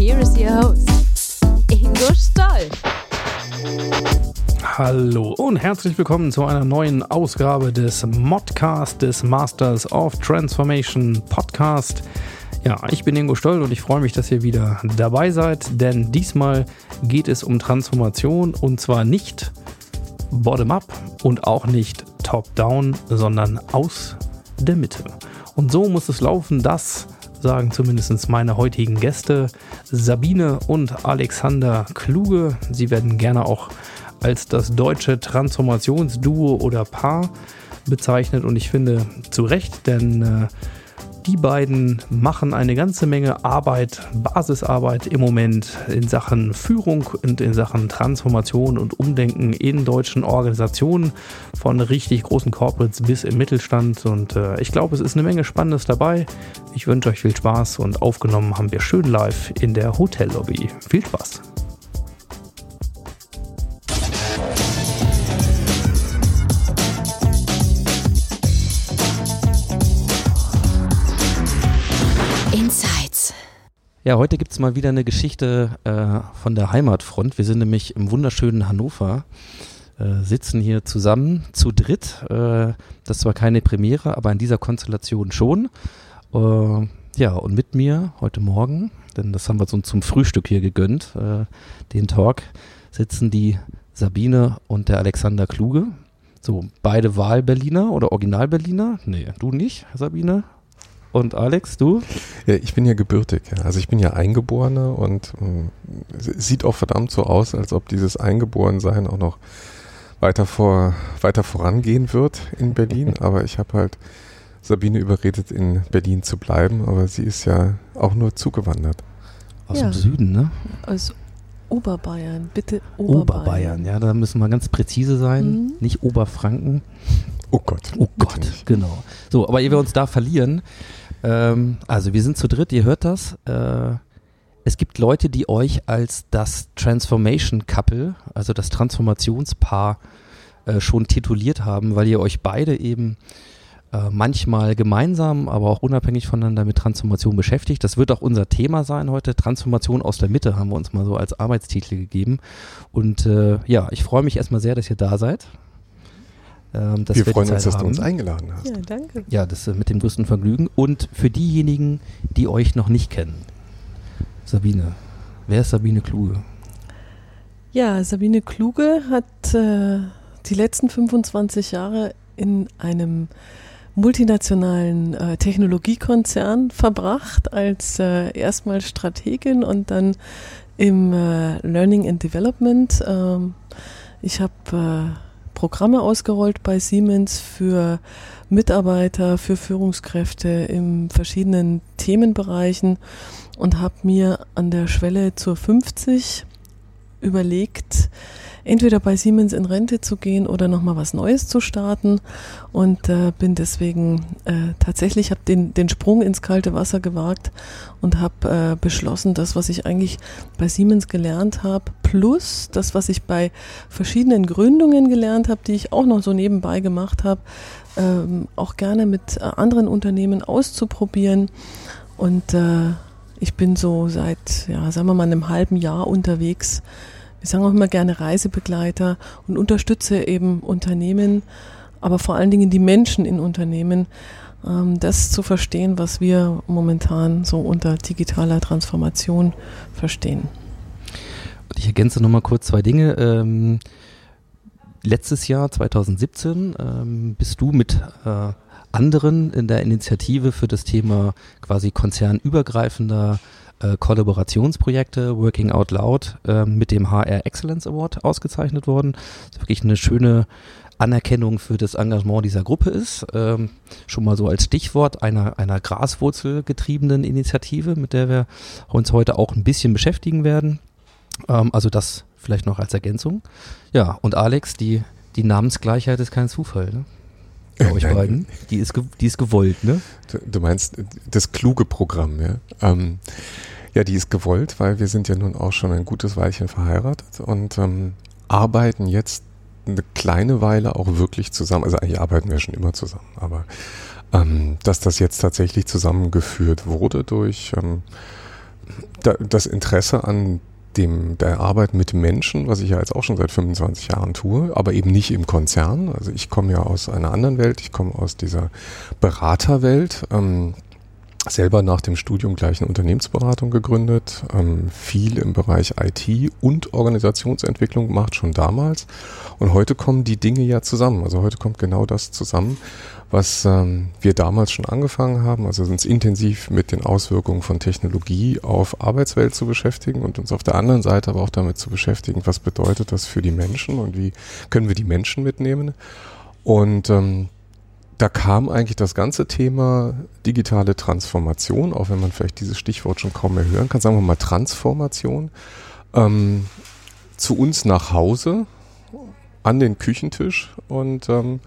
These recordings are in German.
Here is your host, Ingo Stoll. Hallo und herzlich willkommen zu einer neuen Ausgabe des Modcast des Masters of Transformation Podcast. Ja, ich bin Ingo Stoll und ich freue mich, dass ihr wieder dabei seid, denn diesmal geht es um Transformation und zwar nicht bottom-up und auch nicht top-down, sondern aus der Mitte. Und so muss es laufen, das sagen zumindest meine heutigen Gäste Sabine und Alexander Kluge. Sie werden gerne auch als das deutsche Transformationsduo oder Paar bezeichnet und ich finde zu Recht, denn äh, die beiden machen eine ganze Menge Arbeit, Basisarbeit im Moment in Sachen Führung und in Sachen Transformation und Umdenken in deutschen Organisationen, von richtig großen Corporates bis im Mittelstand. Und äh, ich glaube, es ist eine Menge Spannendes dabei. Ich wünsche euch viel Spaß und aufgenommen haben wir schön live in der Hotellobby. Viel Spaß! Ja, heute gibt es mal wieder eine Geschichte äh, von der Heimatfront. Wir sind nämlich im wunderschönen Hannover, äh, sitzen hier zusammen zu dritt. Äh, das ist zwar keine Premiere, aber in dieser Konstellation schon. Äh, ja, und mit mir heute Morgen, denn das haben wir uns zum Frühstück hier gegönnt, äh, den Talk, sitzen die Sabine und der Alexander Kluge. So, beide Wahl-Berliner oder Original-Berliner? Nee, du nicht, Sabine? Und Alex, du? Ja, ich bin ja gebürtig. ja. Also ich bin ja Eingeborener und ähm, es sieht auch verdammt so aus, als ob dieses Eingeborensein auch noch weiter vor weiter vorangehen wird in Berlin. Aber ich habe halt Sabine überredet, in Berlin zu bleiben. Aber sie ist ja auch nur zugewandert. Aus Ja. dem Süden, ne? Aus Oberbayern, bitte Oberbayern. Oberbayern, ja, da müssen wir ganz präzise sein, Mhm. nicht Oberfranken. Oh Gott. Oh Gott, genau. So, aber ehe wir uns da verlieren, ähm, also wir sind zu dritt, ihr hört das. Äh, es gibt Leute, die euch als das Transformation Couple, also das Transformationspaar, äh, schon tituliert haben, weil ihr euch beide eben äh, manchmal gemeinsam, aber auch unabhängig voneinander mit Transformation beschäftigt. Das wird auch unser Thema sein heute. Transformation aus der Mitte haben wir uns mal so als Arbeitstitel gegeben. Und äh, ja, ich freue mich erstmal sehr, dass ihr da seid. Ähm, dass Wir die freuen uns, Zeit dass du uns haben. eingeladen hast. Ja, danke. Ja, das äh, mit dem größten Vergnügen. Und für diejenigen, die euch noch nicht kennen, Sabine, wer ist Sabine Kluge? Ja, Sabine Kluge hat äh, die letzten 25 Jahre in einem multinationalen äh, Technologiekonzern verbracht, als äh, erstmal Strategin und dann im äh, Learning and Development. Ähm, ich habe äh, Programme ausgerollt bei Siemens für Mitarbeiter, für Führungskräfte in verschiedenen Themenbereichen und habe mir an der Schwelle zur 50 überlegt, entweder bei Siemens in Rente zu gehen oder nochmal was Neues zu starten und äh, bin deswegen äh, tatsächlich, habe den, den Sprung ins kalte Wasser gewagt und habe äh, beschlossen, das, was ich eigentlich bei Siemens gelernt habe, plus das, was ich bei verschiedenen Gründungen gelernt habe, die ich auch noch so nebenbei gemacht habe, ähm, auch gerne mit äh, anderen Unternehmen auszuprobieren und äh, ich bin so seit, ja, sagen wir mal, einem halben Jahr unterwegs. Wir sagen auch immer gerne Reisebegleiter und unterstütze eben Unternehmen, aber vor allen Dingen die Menschen in Unternehmen, ähm, das zu verstehen, was wir momentan so unter digitaler Transformation verstehen. Und ich ergänze nochmal kurz zwei Dinge. Ähm, letztes Jahr, 2017, ähm, bist du mit äh, anderen in der Initiative für das Thema quasi konzernübergreifender äh, Kollaborationsprojekte Working Out Loud äh, mit dem HR Excellence Award ausgezeichnet worden. Das ist wirklich eine schöne Anerkennung für das Engagement dieser Gruppe ist. Ähm, schon mal so als Stichwort einer, einer graswurzelgetriebenen Initiative, mit der wir uns heute auch ein bisschen beschäftigen werden. Ähm, also das vielleicht noch als Ergänzung. Ja, und Alex, die, die Namensgleichheit ist kein Zufall, ne? Bei euch Nein. beiden. Die ist, die ist gewollt, ne? Du, du meinst äh, das kluge Programm, ja? Ähm, ja, die ist gewollt, weil wir sind ja nun auch schon ein gutes Weilchen verheiratet und ähm, arbeiten jetzt eine kleine Weile auch wirklich zusammen. Also eigentlich arbeiten wir schon immer zusammen, aber ähm, dass das jetzt tatsächlich zusammengeführt wurde durch ähm, da, das Interesse an dem, der Arbeit mit Menschen, was ich ja jetzt auch schon seit 25 Jahren tue, aber eben nicht im Konzern. Also ich komme ja aus einer anderen Welt, ich komme aus dieser Beraterwelt. Ähm, selber nach dem Studium gleich eine Unternehmensberatung gegründet, ähm, viel im Bereich IT und Organisationsentwicklung gemacht, schon damals. Und heute kommen die Dinge ja zusammen. Also heute kommt genau das zusammen, was ähm, wir damals schon angefangen haben, also uns intensiv mit den Auswirkungen von Technologie auf Arbeitswelt zu beschäftigen und uns auf der anderen Seite aber auch damit zu beschäftigen, was bedeutet das für die Menschen und wie können wir die Menschen mitnehmen. Und ähm, da kam eigentlich das ganze Thema digitale Transformation, auch wenn man vielleicht dieses Stichwort schon kaum mehr hören kann, sagen wir mal Transformation, ähm, zu uns nach Hause an den Küchentisch und ähm,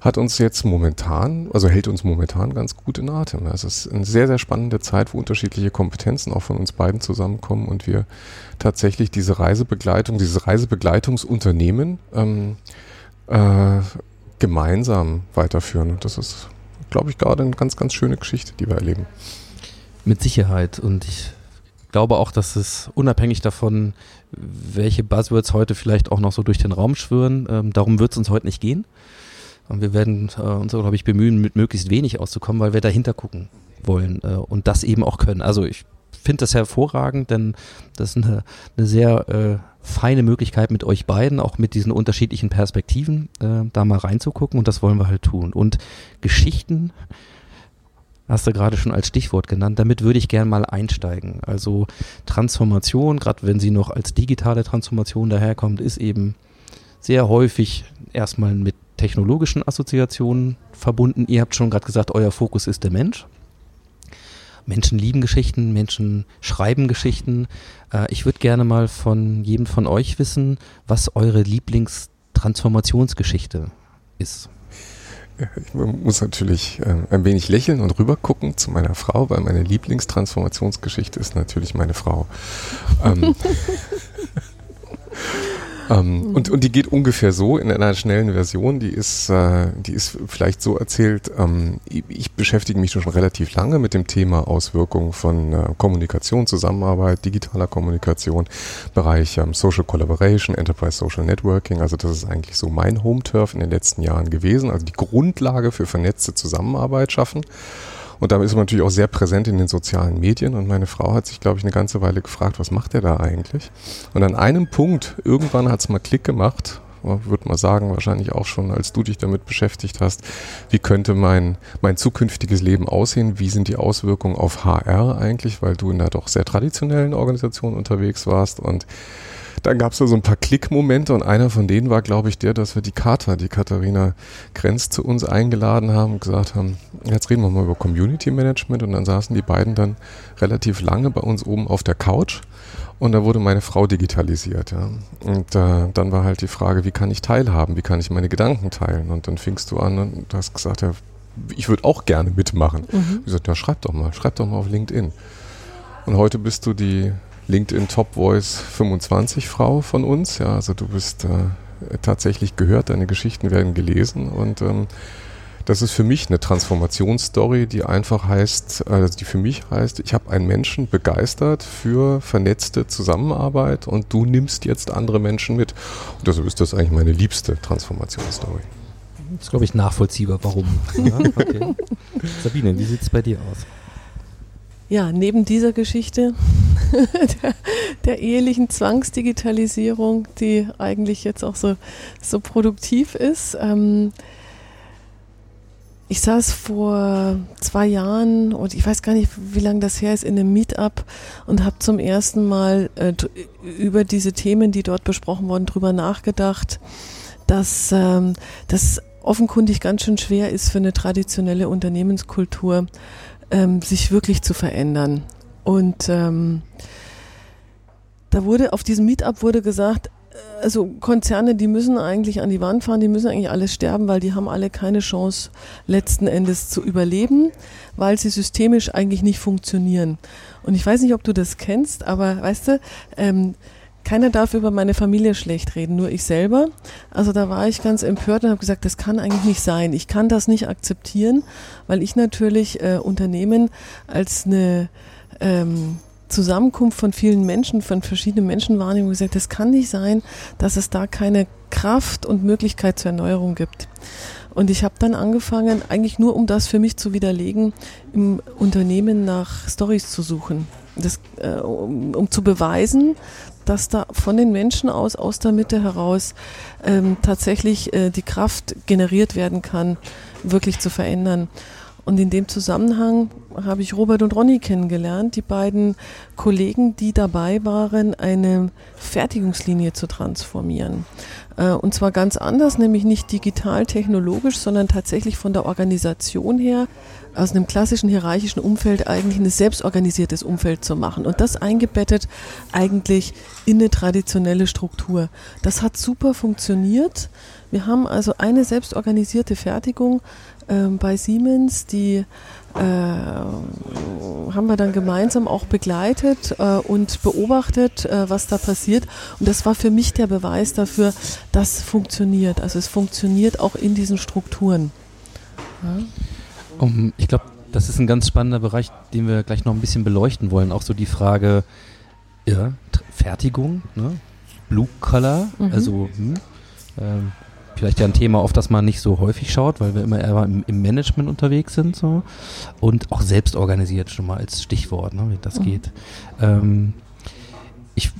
hat uns jetzt momentan, also hält uns momentan ganz gut in Atem. Es ist eine sehr, sehr spannende Zeit, wo unterschiedliche Kompetenzen auch von uns beiden zusammenkommen und wir tatsächlich diese Reisebegleitung, dieses Reisebegleitungsunternehmen ähm, äh, gemeinsam weiterführen. Und das ist, glaube ich, gerade eine ganz, ganz schöne Geschichte, die wir erleben. Mit Sicherheit. Und ich glaube auch, dass es unabhängig davon, welche Buzzwords heute vielleicht auch noch so durch den Raum schwirren, ähm, darum wird es uns heute nicht gehen. Und wir werden äh, uns, glaube ich, bemühen, mit möglichst wenig auszukommen, weil wir dahinter gucken wollen äh, und das eben auch können. Also ich finde das hervorragend, denn das ist eine, eine sehr äh, feine Möglichkeit mit euch beiden, auch mit diesen unterschiedlichen Perspektiven, äh, da mal reinzugucken und das wollen wir halt tun. Und Geschichten hast du gerade schon als Stichwort genannt, damit würde ich gern mal einsteigen. Also Transformation, gerade wenn sie noch als digitale Transformation daherkommt, ist eben sehr häufig erstmal mit technologischen Assoziationen verbunden. Ihr habt schon gerade gesagt, euer Fokus ist der Mensch. Menschen lieben Geschichten, Menschen schreiben Geschichten. Äh, ich würde gerne mal von jedem von euch wissen, was eure Lieblingstransformationsgeschichte ist. Ich muss natürlich äh, ein wenig lächeln und rüber gucken zu meiner Frau, weil meine Lieblingstransformationsgeschichte ist natürlich meine Frau. ähm, ähm, und, und die geht ungefähr so in einer schnellen Version. Die ist, äh, die ist vielleicht so erzählt. Ähm, ich, ich beschäftige mich schon relativ lange mit dem Thema Auswirkungen von äh, Kommunikation, Zusammenarbeit, digitaler Kommunikation, Bereich ähm, Social Collaboration, Enterprise Social Networking. Also das ist eigentlich so mein Home-Turf in den letzten Jahren gewesen. Also die Grundlage für vernetzte Zusammenarbeit schaffen. Und damit ist man natürlich auch sehr präsent in den sozialen Medien. Und meine Frau hat sich, glaube ich, eine ganze Weile gefragt, was macht er da eigentlich? Und an einem Punkt, irgendwann hat es mal Klick gemacht, würde mal sagen, wahrscheinlich auch schon, als du dich damit beschäftigt hast, wie könnte mein, mein zukünftiges Leben aussehen? Wie sind die Auswirkungen auf HR eigentlich? Weil du in einer doch sehr traditionellen Organisation unterwegs warst und dann gab es da so ein paar Klickmomente und einer von denen war, glaube ich, der, dass wir die Kata, die Katharina Grenz, zu uns eingeladen haben und gesagt haben, jetzt reden wir mal über Community Management und dann saßen die beiden dann relativ lange bei uns oben auf der Couch und da wurde meine Frau digitalisiert. Ja. Und äh, dann war halt die Frage, wie kann ich teilhaben, wie kann ich meine Gedanken teilen und dann fingst du an und hast gesagt, ja, ich würde auch gerne mitmachen. Mhm. Ich gesagt, ja, schreib doch mal, schreib doch mal auf LinkedIn. Und heute bist du die LinkedIn Top Voice 25 Frau von uns. Ja, also du bist äh, tatsächlich gehört, deine Geschichten werden gelesen und ähm, das ist für mich eine Transformationsstory, die einfach heißt, also die für mich heißt, ich habe einen Menschen begeistert für vernetzte Zusammenarbeit und du nimmst jetzt andere Menschen mit. Und deshalb ist das eigentlich meine liebste Transformationsstory. Das ist, glaube ich, nachvollziehbar, warum. Ja, okay. Sabine, wie sieht es bei dir aus? Ja, neben dieser Geschichte der, der ehelichen Zwangsdigitalisierung, die eigentlich jetzt auch so, so produktiv ist, ähm, ich saß vor zwei Jahren und ich weiß gar nicht, wie lange das her ist, in einem Meetup und habe zum ersten Mal äh, über diese Themen, die dort besprochen wurden, drüber nachgedacht, dass ähm, das offenkundig ganz schön schwer ist für eine traditionelle Unternehmenskultur, ähm, sich wirklich zu verändern. Und ähm, da wurde auf diesem Meetup wurde gesagt, äh, also Konzerne, die müssen eigentlich an die Wand fahren, die müssen eigentlich alle sterben, weil die haben alle keine Chance letzten Endes zu überleben, weil sie systemisch eigentlich nicht funktionieren. Und ich weiß nicht, ob du das kennst, aber weißt du, ähm, keiner darf über meine Familie schlecht reden, nur ich selber. Also da war ich ganz empört und habe gesagt, das kann eigentlich nicht sein. Ich kann das nicht akzeptieren, weil ich natürlich äh, Unternehmen als eine ähm, Zusammenkunft von vielen Menschen, von verschiedenen Menschen wahrnehme und gesagt, das kann nicht sein, dass es da keine Kraft und Möglichkeit zur Erneuerung gibt. Und ich habe dann angefangen, eigentlich nur um das für mich zu widerlegen, im Unternehmen nach Stories zu suchen. Das, äh, um, um zu beweisen, dass da von den Menschen aus, aus der Mitte heraus, ähm, tatsächlich äh, die Kraft generiert werden kann, wirklich zu verändern. Und in dem Zusammenhang habe ich Robert und Ronny kennengelernt, die beiden Kollegen, die dabei waren, eine Fertigungslinie zu transformieren. Äh, und zwar ganz anders, nämlich nicht digital-technologisch, sondern tatsächlich von der Organisation her aus einem klassischen hierarchischen Umfeld eigentlich ein selbstorganisiertes Umfeld zu machen und das eingebettet eigentlich in eine traditionelle Struktur. Das hat super funktioniert. Wir haben also eine selbstorganisierte Fertigung äh, bei Siemens, die äh, haben wir dann gemeinsam auch begleitet äh, und beobachtet, äh, was da passiert. Und das war für mich der Beweis dafür, dass es funktioniert. Also es funktioniert auch in diesen Strukturen. Ja. Um, ich glaube, das ist ein ganz spannender Bereich, den wir gleich noch ein bisschen beleuchten wollen. Auch so die Frage ja, Fertigung, ne? Blue Color, mhm. also hm, ähm, vielleicht ja ein Thema, auf das man nicht so häufig schaut, weil wir immer eher im, im Management unterwegs sind. So. Und auch selbst organisiert schon mal als Stichwort, ne, wie das mhm. geht. Ähm, ich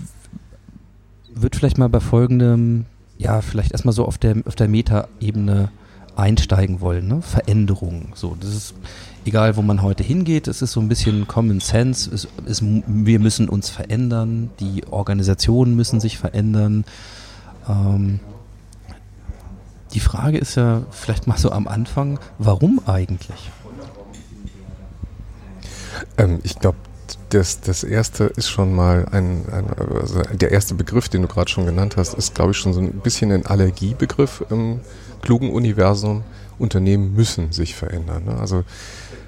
würde vielleicht mal bei folgendem, ja, vielleicht erstmal so auf der, auf der Meta-Ebene einsteigen wollen, ne? Veränderungen. So, das ist egal, wo man heute hingeht, es ist so ein bisschen Common Sense. Es, es, wir müssen uns verändern, die Organisationen müssen sich verändern. Ähm, die Frage ist ja vielleicht mal so am Anfang, warum eigentlich? Ähm, ich glaube, das, das erste ist schon mal ein, ein also der erste Begriff, den du gerade schon genannt hast, ist, glaube ich, schon so ein bisschen ein Allergiebegriff im klugen Universum, Unternehmen müssen sich verändern. Ne? Also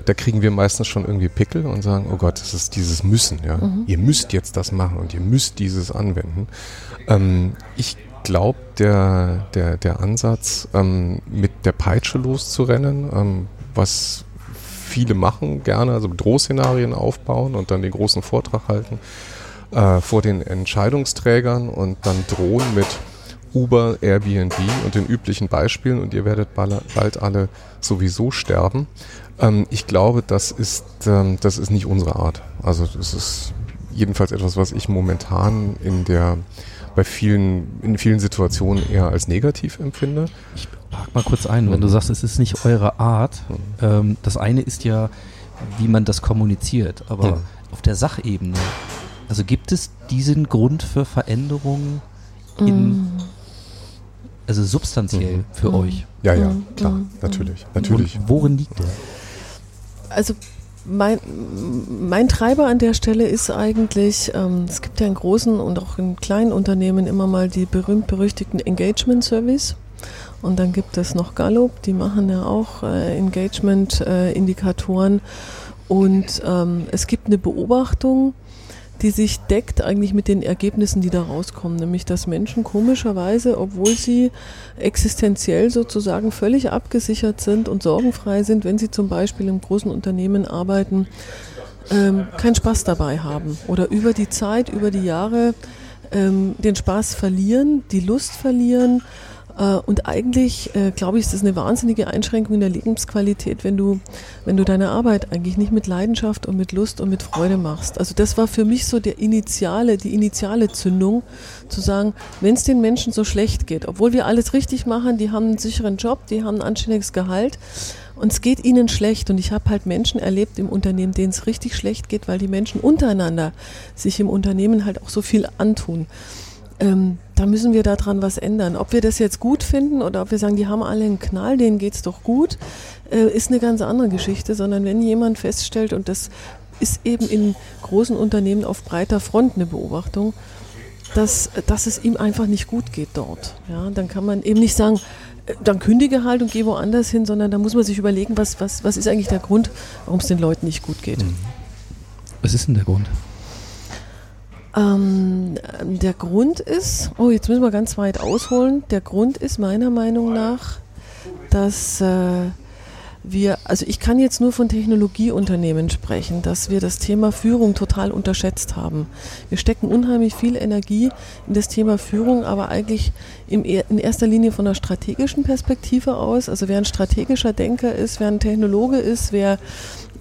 da kriegen wir meistens schon irgendwie Pickel und sagen, oh Gott, das ist dieses Müssen. Ja? Mhm. Ihr müsst jetzt das machen und ihr müsst dieses anwenden. Ähm, ich glaube, der, der, der Ansatz, ähm, mit der Peitsche loszurennen, ähm, was viele machen gerne, also Drohszenarien aufbauen und dann den großen Vortrag halten äh, vor den Entscheidungsträgern und dann drohen mit Uber, Airbnb und den üblichen Beispielen und ihr werdet bald alle sowieso sterben. Ähm, ich glaube, das ist, ähm, das ist nicht unsere Art. Also das ist jedenfalls etwas, was ich momentan in der bei vielen, in vielen Situationen eher als negativ empfinde. Ich hake mal kurz ein, wenn du sagst, es ist nicht eure Art. Ähm, das eine ist ja, wie man das kommuniziert, aber ja. auf der Sachebene, also gibt es diesen Grund für Veränderungen in, mm also substanziell mhm. für mhm. euch. Ja, ja, mhm. klar, mhm. natürlich, natürlich. Und worin liegt der? Also mein, mein Treiber an der Stelle ist eigentlich, ähm, es gibt ja in großen und auch in kleinen Unternehmen immer mal die berühmt-berüchtigten Engagement Service. Und dann gibt es noch Gallup, die machen ja auch äh, Engagement-Indikatoren. Äh, und ähm, es gibt eine Beobachtung, die sich deckt eigentlich mit den Ergebnissen, die da rauskommen. Nämlich, dass Menschen komischerweise, obwohl sie existenziell sozusagen völlig abgesichert sind und sorgenfrei sind, wenn sie zum Beispiel im großen Unternehmen arbeiten, ähm, keinen Spaß dabei haben oder über die Zeit, über die Jahre ähm, den Spaß verlieren, die Lust verlieren und eigentlich, äh, glaube ich, ist das eine wahnsinnige Einschränkung in der Lebensqualität, wenn du, wenn du deine Arbeit eigentlich nicht mit Leidenschaft und mit Lust und mit Freude machst. Also das war für mich so der initiale, die initiale Zündung, zu sagen, wenn es den Menschen so schlecht geht, obwohl wir alles richtig machen, die haben einen sicheren Job, die haben ein anständiges Gehalt, und es geht ihnen schlecht. Und ich habe halt Menschen erlebt im Unternehmen, denen es richtig schlecht geht, weil die Menschen untereinander sich im Unternehmen halt auch so viel antun. Ähm, da müssen wir daran was ändern. Ob wir das jetzt gut finden oder ob wir sagen, die haben alle einen Knall, denen geht's doch gut, äh, ist eine ganz andere Geschichte, sondern wenn jemand feststellt, und das ist eben in großen Unternehmen auf breiter Front eine Beobachtung, dass, dass es ihm einfach nicht gut geht dort. Ja, dann kann man eben nicht sagen, äh, dann kündige halt und geh woanders hin, sondern da muss man sich überlegen, was, was, was ist eigentlich der Grund, warum es den Leuten nicht gut geht. Was ist denn der Grund? Ähm, der Grund ist, oh, jetzt müssen wir ganz weit ausholen. Der Grund ist meiner Meinung nach, dass äh, wir, also ich kann jetzt nur von Technologieunternehmen sprechen, dass wir das Thema Führung total unterschätzt haben. Wir stecken unheimlich viel Energie in das Thema Führung, aber eigentlich im, in erster Linie von einer strategischen Perspektive aus. Also wer ein strategischer Denker ist, wer ein Technologe ist, wer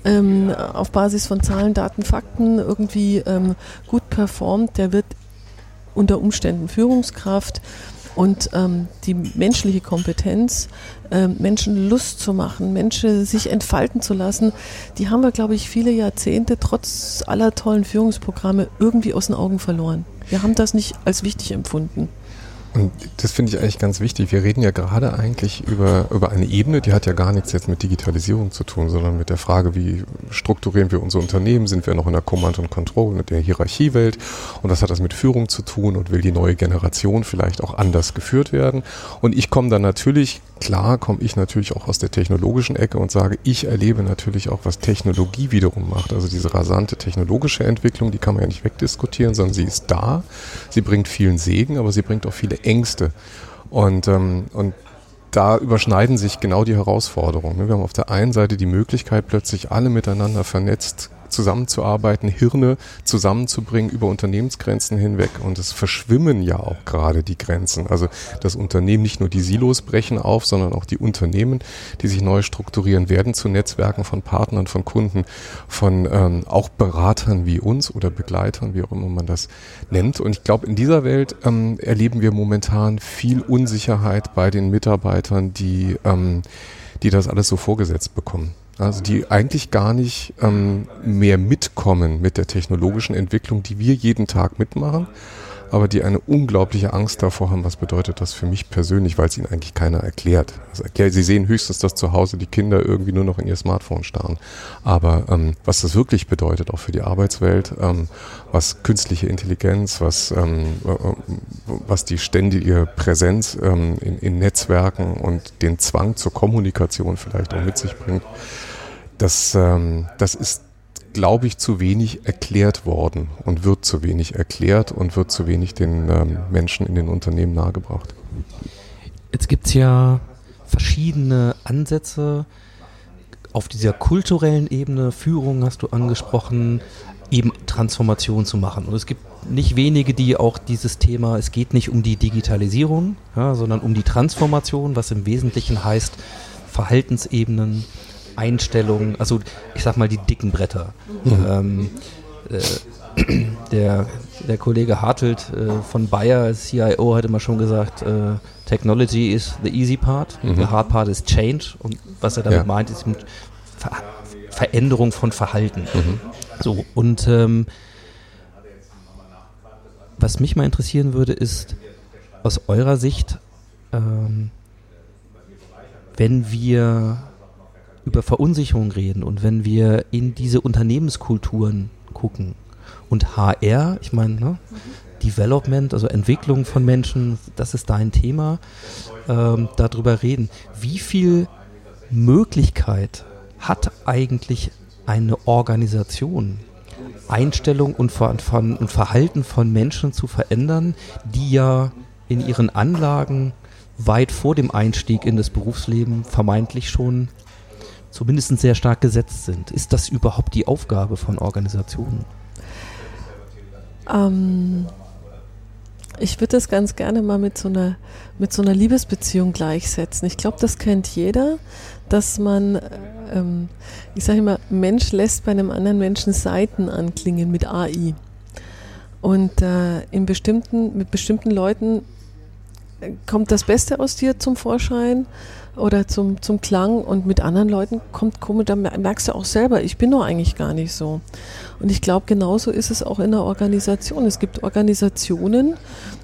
ähm, auf Basis von Zahlen, Daten, Fakten irgendwie ähm, gut performt, der wird unter Umständen Führungskraft und ähm, die menschliche Kompetenz, äh, Menschen Lust zu machen, Menschen sich entfalten zu lassen, die haben wir, glaube ich, viele Jahrzehnte trotz aller tollen Führungsprogramme irgendwie aus den Augen verloren. Wir haben das nicht als wichtig empfunden. Und das finde ich eigentlich ganz wichtig. Wir reden ja gerade eigentlich über, über eine Ebene, die hat ja gar nichts jetzt mit Digitalisierung zu tun, sondern mit der Frage, wie strukturieren wir unser Unternehmen? Sind wir noch in der Command und Control, mit der Hierarchiewelt? Und was hat das mit Führung zu tun? Und will die neue Generation vielleicht auch anders geführt werden? Und ich komme dann natürlich, klar komme ich natürlich auch aus der technologischen Ecke und sage, ich erlebe natürlich auch, was Technologie wiederum macht. Also diese rasante technologische Entwicklung, die kann man ja nicht wegdiskutieren, sondern sie ist da. Sie bringt vielen Segen, aber sie bringt auch viele Ängste. Und, ähm, und da überschneiden sich genau die Herausforderungen. Ne? Wir haben auf der einen Seite die Möglichkeit, plötzlich alle miteinander vernetzt zusammenzuarbeiten, Hirne zusammenzubringen über Unternehmensgrenzen hinweg. Und es verschwimmen ja auch gerade die Grenzen. Also das Unternehmen, nicht nur die Silos brechen auf, sondern auch die Unternehmen, die sich neu strukturieren, werden zu Netzwerken von Partnern, von Kunden, von ähm, auch Beratern wie uns oder Begleitern, wie auch immer man das nennt. Und ich glaube, in dieser Welt ähm, erleben wir momentan viel Unsicherheit bei den Mitarbeitern, die, ähm, die das alles so vorgesetzt bekommen. Also die eigentlich gar nicht ähm, mehr mitkommen mit der technologischen Entwicklung, die wir jeden Tag mitmachen, aber die eine unglaubliche Angst davor haben, was bedeutet das für mich persönlich, weil es ihnen eigentlich keiner erklärt. Also, sie sehen höchstens, dass zu Hause die Kinder irgendwie nur noch in ihr Smartphone starren. Aber ähm, was das wirklich bedeutet, auch für die Arbeitswelt, ähm, was künstliche Intelligenz, was, ähm, was die ständige Präsenz ähm, in, in Netzwerken und den Zwang zur Kommunikation vielleicht auch mit sich bringt, das, ähm, das ist glaube ich, zu wenig erklärt worden und wird zu wenig erklärt und wird zu wenig den ähm, Menschen in den Unternehmen nahegebracht. Jetzt gibt es ja verschiedene Ansätze auf dieser kulturellen Ebene, Führung hast du angesprochen, eben Transformation zu machen. Und es gibt nicht wenige, die auch dieses Thema, es geht nicht um die Digitalisierung, ja, sondern um die Transformation, was im Wesentlichen heißt, Verhaltensebenen, Einstellungen, also ich sag mal die dicken Bretter. Mhm. Ähm, äh, der, der Kollege Hartelt äh, von Bayer, CIO, hat immer schon gesagt, äh, Technology is the easy part, mhm. the hard part is change. Und was er damit ja. meint, ist Ver Veränderung von Verhalten. Mhm. So, und ähm, was mich mal interessieren würde, ist aus eurer Sicht, ähm, wenn wir über Verunsicherung reden und wenn wir in diese Unternehmenskulturen gucken und HR, ich meine, ne, Development, also Entwicklung von Menschen, das ist dein Thema, ähm, darüber reden. Wie viel Möglichkeit hat eigentlich eine Organisation, Einstellung und, Ver und Verhalten von Menschen zu verändern, die ja in ihren Anlagen weit vor dem Einstieg in das Berufsleben vermeintlich schon zumindest sehr stark gesetzt sind. Ist das überhaupt die Aufgabe von Organisationen? Ähm, ich würde das ganz gerne mal mit so einer, mit so einer Liebesbeziehung gleichsetzen. Ich glaube, das kennt jeder, dass man, ähm, ich sage immer, Mensch lässt bei einem anderen Menschen Seiten anklingen mit AI. Und äh, in bestimmten, mit bestimmten Leuten kommt das Beste aus dir zum Vorschein oder zum, zum Klang und mit anderen Leuten kommt komisch, da merkst du auch selber, ich bin doch eigentlich gar nicht so. Und ich glaube, genauso ist es auch in der Organisation. Es gibt Organisationen,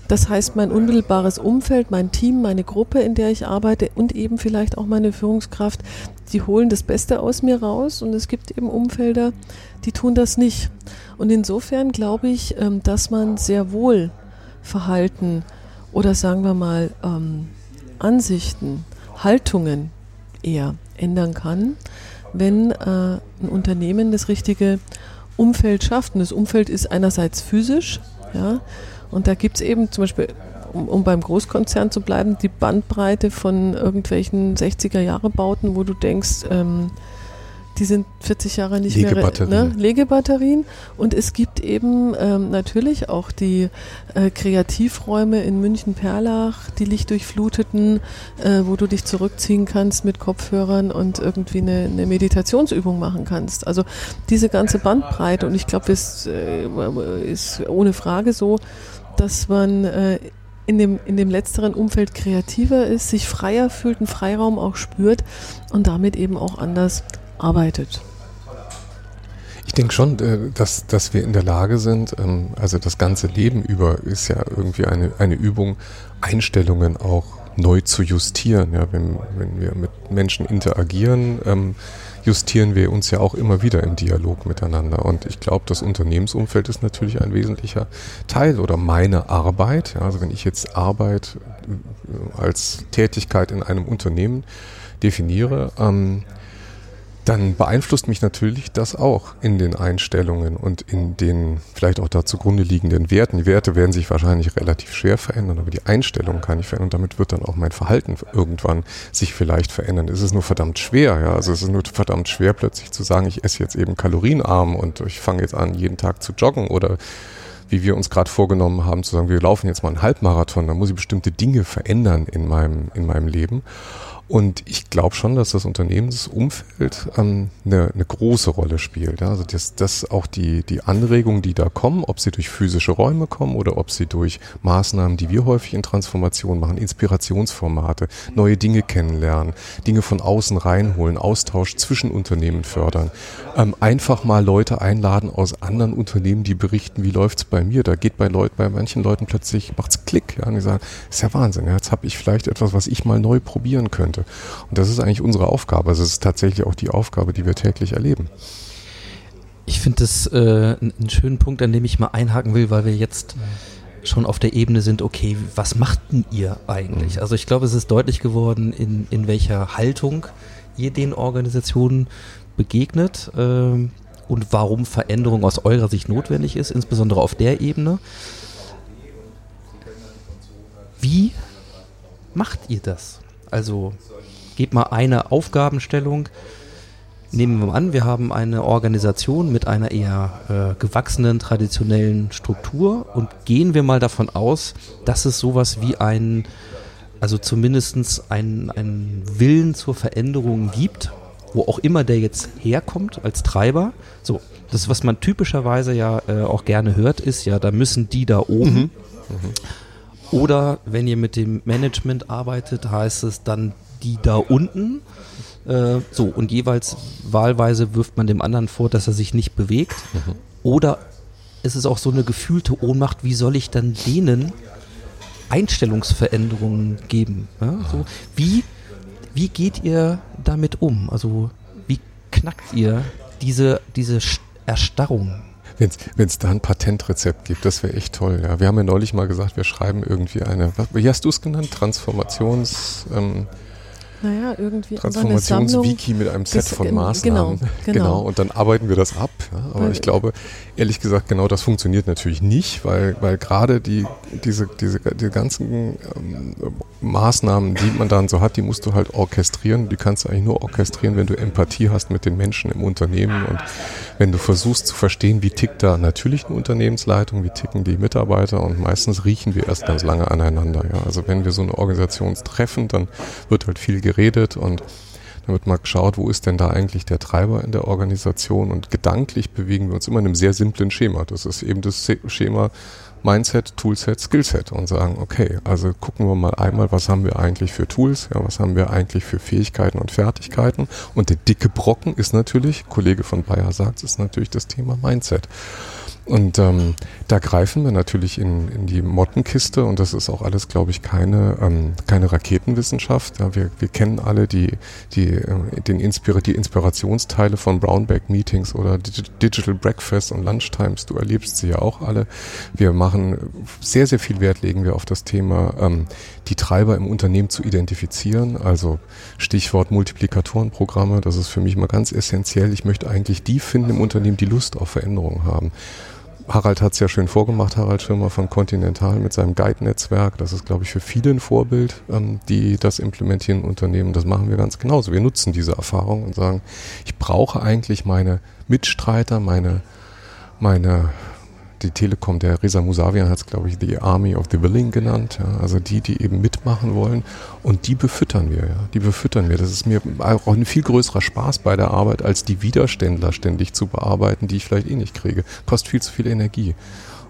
das heißt mein unmittelbares Umfeld, mein Team, meine Gruppe, in der ich arbeite und eben vielleicht auch meine Führungskraft, die holen das Beste aus mir raus und es gibt eben Umfelder, die tun das nicht. Und insofern glaube ich, ähm, dass man sehr wohl Verhalten oder sagen wir mal ähm, Ansichten, Haltungen eher ändern kann, wenn äh, ein Unternehmen das richtige Umfeld schafft. Und das Umfeld ist einerseits physisch, ja, und da gibt es eben zum Beispiel, um, um, beim Großkonzern zu bleiben, die Bandbreite von irgendwelchen 60er-Jahre-Bauten, wo du denkst, ähm, die sind 40 Jahre nicht Legebatterien. mehr ne? Legebatterien. Und es gibt eben ähm, natürlich auch die äh, Kreativräume in München-Perlach, die lichtdurchfluteten, äh, wo du dich zurückziehen kannst mit Kopfhörern und irgendwie eine, eine Meditationsübung machen kannst. Also diese ganze Bandbreite. Und ich glaube, es äh, ist ohne Frage so, dass man äh, in dem, in dem letzteren Umfeld kreativer ist, sich freier fühlt, einen Freiraum auch spürt und damit eben auch anders arbeitet. Ich denke schon, äh, dass, dass wir in der Lage sind, ähm, also das ganze Leben über ist ja irgendwie eine, eine Übung, Einstellungen auch neu zu justieren. Ja, wenn, wenn wir mit Menschen interagieren, ähm, justieren wir uns ja auch immer wieder im Dialog miteinander. Und ich glaube, das Unternehmensumfeld ist natürlich ein wesentlicher Teil oder meine Arbeit. Ja, also wenn ich jetzt Arbeit äh, als Tätigkeit in einem Unternehmen definiere, ähm, dann beeinflusst mich natürlich das auch in den Einstellungen und in den vielleicht auch da zugrunde liegenden Werten. Die Werte werden sich wahrscheinlich relativ schwer verändern, aber die Einstellung kann ich verändern und damit wird dann auch mein Verhalten irgendwann sich vielleicht verändern. Es ist nur verdammt schwer, ja. Also es ist nur verdammt schwer, plötzlich zu sagen, ich esse jetzt eben kalorienarm und ich fange jetzt an, jeden Tag zu joggen oder wie wir uns gerade vorgenommen haben, zu sagen, wir laufen jetzt mal einen Halbmarathon, da muss ich bestimmte Dinge verändern in meinem, in meinem Leben. Und ich glaube schon, dass das Unternehmensumfeld ähm, eine, eine große Rolle spielt. Ja? Also dass das auch die, die Anregungen, die da kommen, ob sie durch physische Räume kommen oder ob sie durch Maßnahmen, die wir häufig in Transformation machen, Inspirationsformate, neue Dinge kennenlernen, Dinge von außen reinholen, Austausch zwischen Unternehmen fördern, ähm, einfach mal Leute einladen aus anderen Unternehmen, die berichten, wie läuft's bei mir. Da geht bei Leuten, bei manchen Leuten plötzlich macht's Klick. Ja? Und die sagen, ist ja Wahnsinn. Ja? Jetzt habe ich vielleicht etwas, was ich mal neu probieren könnte. Und das ist eigentlich unsere Aufgabe. Also es ist tatsächlich auch die Aufgabe, die wir täglich erleben. Ich finde das äh, einen schönen Punkt, an dem ich mal einhaken will, weil wir jetzt schon auf der Ebene sind, okay, was machten ihr eigentlich? Mhm. Also ich glaube, es ist deutlich geworden, in, in welcher Haltung ihr den Organisationen begegnet äh, und warum Veränderung aus eurer Sicht notwendig ist, insbesondere auf der Ebene. Wie macht ihr das? Also gebt mal eine Aufgabenstellung. Nehmen wir mal an, wir haben eine Organisation mit einer eher äh, gewachsenen, traditionellen Struktur und gehen wir mal davon aus, dass es sowas wie ein, also zumindest einen, einen Willen zur Veränderung gibt, wo auch immer der jetzt herkommt als Treiber. So, das, was man typischerweise ja äh, auch gerne hört, ist ja, da müssen die da oben. Mhm. Mhm. Oder wenn ihr mit dem Management arbeitet, heißt es dann die da unten. Äh, so, und jeweils wahlweise wirft man dem anderen vor, dass er sich nicht bewegt. Mhm. Oder es ist auch so eine gefühlte Ohnmacht, wie soll ich dann denen Einstellungsveränderungen geben? Ja, so, wie, wie geht ihr damit um? Also wie knackt ihr diese, diese Erstarrung? Wenn es da ein Patentrezept gibt, das wäre echt toll. Ja. Wir haben ja neulich mal gesagt, wir schreiben irgendwie eine, wie hast du es genannt? Transformations... Ähm, naja, irgendwie Transformationswiki mit einem Set von Maßnahmen. Genau, genau. genau. Und dann arbeiten wir das ab. Ja. Aber weil ich glaube, ehrlich gesagt, genau das funktioniert natürlich nicht, weil, weil gerade die, diese, diese, die ganzen ähm, Maßnahmen, die man dann so hat, die musst du halt orchestrieren. Die kannst du eigentlich nur orchestrieren, wenn du Empathie hast mit den Menschen im Unternehmen und wenn du versuchst zu verstehen, wie tickt da natürlich eine Unternehmensleitung, wie ticken die Mitarbeiter und meistens riechen wir erst ganz lange aneinander. Ja. Also wenn wir so eine Organisation treffen, dann wird halt viel geredet und Dann wird mal geschaut, wo ist denn da eigentlich der Treiber in der Organisation und gedanklich bewegen wir uns immer in einem sehr simplen Schema. Das ist eben das Schema Mindset, Toolset, Skillset und sagen, okay, also gucken wir mal einmal, was haben wir eigentlich für Tools, ja, was haben wir eigentlich für Fähigkeiten und Fertigkeiten. Und der dicke Brocken ist natürlich, Kollege von Bayer sagt, ist natürlich das Thema Mindset. Und ähm, da greifen wir natürlich in, in die Mottenkiste und das ist auch alles, glaube ich, keine, ähm, keine Raketenwissenschaft. Ja, wir, wir kennen alle die, die, äh, den Inspira die Inspirationsteile von Brownback-Meetings oder Digital Breakfast und Lunchtimes. Du erlebst sie ja auch alle. Wir machen sehr, sehr viel Wert legen wir auf das Thema, ähm, die Treiber im Unternehmen zu identifizieren. Also Stichwort Multiplikatorenprogramme, das ist für mich mal ganz essentiell. Ich möchte eigentlich die finden im Unternehmen, die Lust auf Veränderungen haben. Harald hat es ja schön vorgemacht, Harald Schirmer von Continental mit seinem Guide-Netzwerk. Das ist, glaube ich, für viele ein Vorbild, ähm, die das implementieren Unternehmen. Das machen wir ganz genauso. Wir nutzen diese Erfahrung und sagen, ich brauche eigentlich meine Mitstreiter, meine, meine die Telekom, der Reza Musavian hat es, glaube ich, die Army of the Willing genannt. Ja, also die, die eben mitmachen wollen. Und die befüttern wir, ja. Die befüttern wir. Das ist mir auch ein viel größerer Spaß bei der Arbeit, als die Widerständler ständig zu bearbeiten, die ich vielleicht eh nicht kriege. Kostet viel zu viel Energie.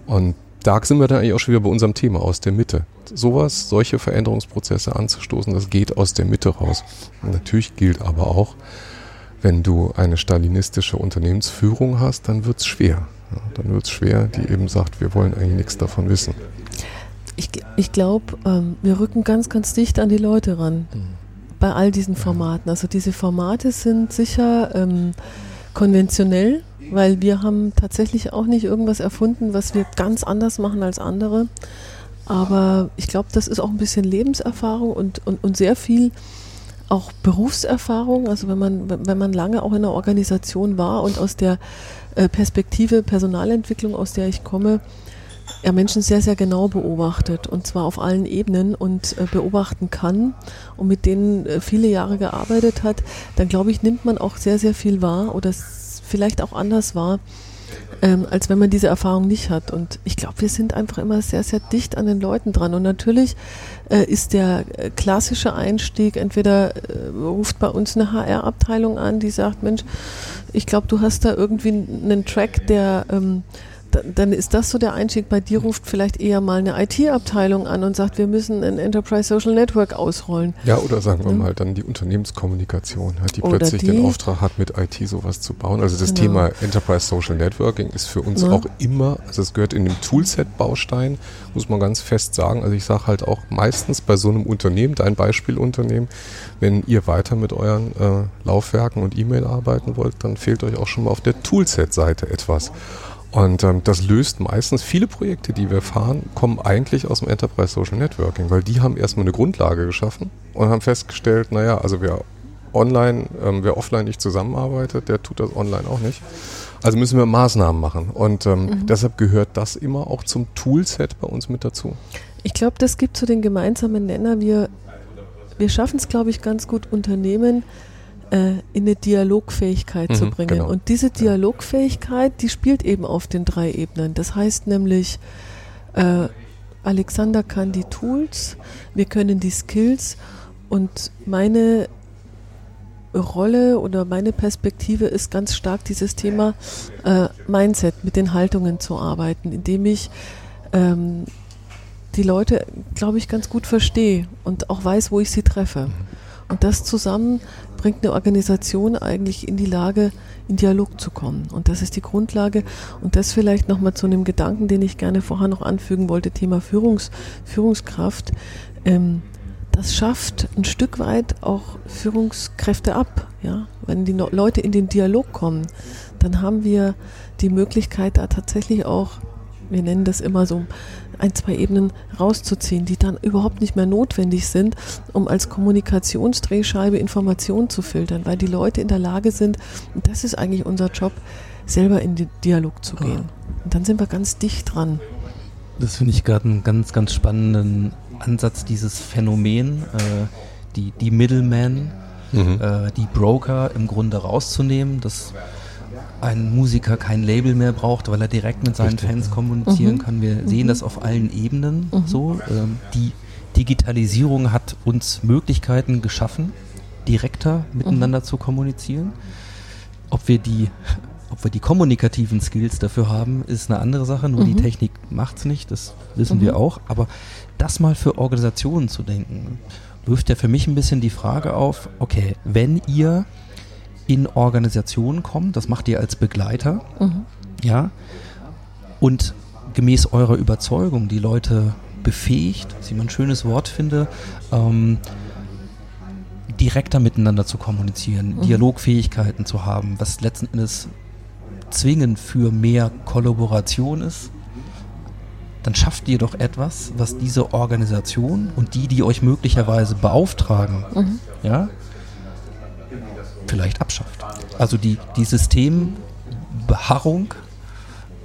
Und da sind wir dann eigentlich auch schon wieder bei unserem Thema aus der Mitte. Sowas, solche Veränderungsprozesse anzustoßen, das geht aus der Mitte raus. Und natürlich gilt aber auch, wenn du eine stalinistische Unternehmensführung hast, dann wird es schwer. Ja, dann wird es schwer, die eben sagt, wir wollen eigentlich nichts davon wissen. Ich, ich glaube, ähm, wir rücken ganz, ganz dicht an die Leute ran. Mhm. Bei all diesen Formaten. Also diese Formate sind sicher ähm, konventionell, weil wir haben tatsächlich auch nicht irgendwas erfunden, was wir ganz anders machen als andere. Aber ich glaube, das ist auch ein bisschen Lebenserfahrung und, und, und sehr viel auch Berufserfahrung. Also wenn man, wenn man lange auch in einer Organisation war und aus der Perspektive Personalentwicklung, aus der ich komme, er Menschen sehr, sehr genau beobachtet und zwar auf allen Ebenen und äh, beobachten kann und mit denen äh, viele Jahre gearbeitet hat, dann glaube ich, nimmt man auch sehr, sehr viel wahr oder vielleicht auch anders wahr, ähm, als wenn man diese Erfahrung nicht hat. Und ich glaube, wir sind einfach immer sehr, sehr dicht an den Leuten dran. Und natürlich äh, ist der äh, klassische Einstieg, entweder äh, ruft bei uns eine HR-Abteilung an, die sagt, Mensch, ich glaube, du hast da irgendwie einen Track, der ähm, dann ist das so der Einstieg. Bei dir ruft vielleicht eher mal eine IT-Abteilung an und sagt, wir müssen ein Enterprise Social Network ausrollen. Ja, oder sagen wir mal dann die Unternehmenskommunikation, die oder plötzlich die, den Auftrag hat, mit IT sowas zu bauen. Also das genau. Thema Enterprise Social Networking ist für uns ja. auch immer, also es gehört in dem Toolset-Baustein, muss man ganz fest sagen. Also ich sage halt auch meistens bei so einem Unternehmen, dein Beispielunternehmen, wenn ihr weiter mit euren äh, Laufwerken und E-Mail arbeiten wollt, dann fehlt euch auch schon mal auf der Toolset-Seite etwas. Und ähm, das löst meistens viele Projekte, die wir fahren, kommen eigentlich aus dem Enterprise Social Networking, weil die haben erstmal eine Grundlage geschaffen und haben festgestellt, naja, also wer online, ähm, wer offline nicht zusammenarbeitet, der tut das online auch nicht. Also müssen wir Maßnahmen machen. Und ähm, mhm. deshalb gehört das immer auch zum Toolset bei uns mit dazu. Ich glaube, das gibt so den gemeinsamen Nenner. Wir, wir schaffen es, glaube ich, ganz gut, Unternehmen in eine Dialogfähigkeit mhm, zu bringen. Genau. Und diese Dialogfähigkeit, die spielt eben auf den drei Ebenen. Das heißt nämlich, äh, Alexander kann die Tools, wir können die Skills und meine Rolle oder meine Perspektive ist ganz stark dieses Thema äh, Mindset, mit den Haltungen zu arbeiten, indem ich ähm, die Leute, glaube ich, ganz gut verstehe und auch weiß, wo ich sie treffe. Mhm. Und das zusammen bringt eine Organisation eigentlich in die Lage, in Dialog zu kommen. Und das ist die Grundlage. Und das vielleicht nochmal zu einem Gedanken, den ich gerne vorher noch anfügen wollte, Thema Führungs, Führungskraft. Ähm, das schafft ein Stück weit auch Führungskräfte ab. Ja? Wenn die Leute in den Dialog kommen, dann haben wir die Möglichkeit, da tatsächlich auch, wir nennen das immer so, ein, zwei Ebenen rauszuziehen, die dann überhaupt nicht mehr notwendig sind, um als Kommunikationsdrehscheibe Informationen zu filtern, weil die Leute in der Lage sind, und das ist eigentlich unser Job, selber in den Dialog zu gehen. Und dann sind wir ganz dicht dran. Das finde ich gerade einen ganz, ganz spannenden Ansatz, dieses Phänomen, äh, die, die Middlemen, mhm. äh, die Broker im Grunde rauszunehmen. Das ein Musiker kein Label mehr braucht, weil er direkt mit seinen Richtig. Fans kommunizieren mhm. kann. Wir mhm. sehen das auf allen Ebenen mhm. so. Ähm, die Digitalisierung hat uns Möglichkeiten geschaffen, direkter miteinander zu kommunizieren. Ob wir die ob wir die kommunikativen Skills dafür haben, ist eine andere Sache. Nur die Mhm. Technik macht's nicht, das wissen Mhm. wir auch. Aber das mal für Organisationen zu denken, wirft ja für mich ein bisschen die Frage auf, okay, wenn ihr in Organisationen kommt, das macht ihr als Begleiter, Mhm. ja, und gemäß eurer Überzeugung die Leute befähigt, was ich mal ein schönes Wort finde, ähm, direkter miteinander zu kommunizieren, Mhm. Dialogfähigkeiten zu haben, was letzten Endes zwingend für mehr Kollaboration ist, dann schafft ihr doch etwas, was diese Organisation und die, die euch möglicherweise beauftragen, Mhm. ja, vielleicht abschafft. Also die, die Systembeharrung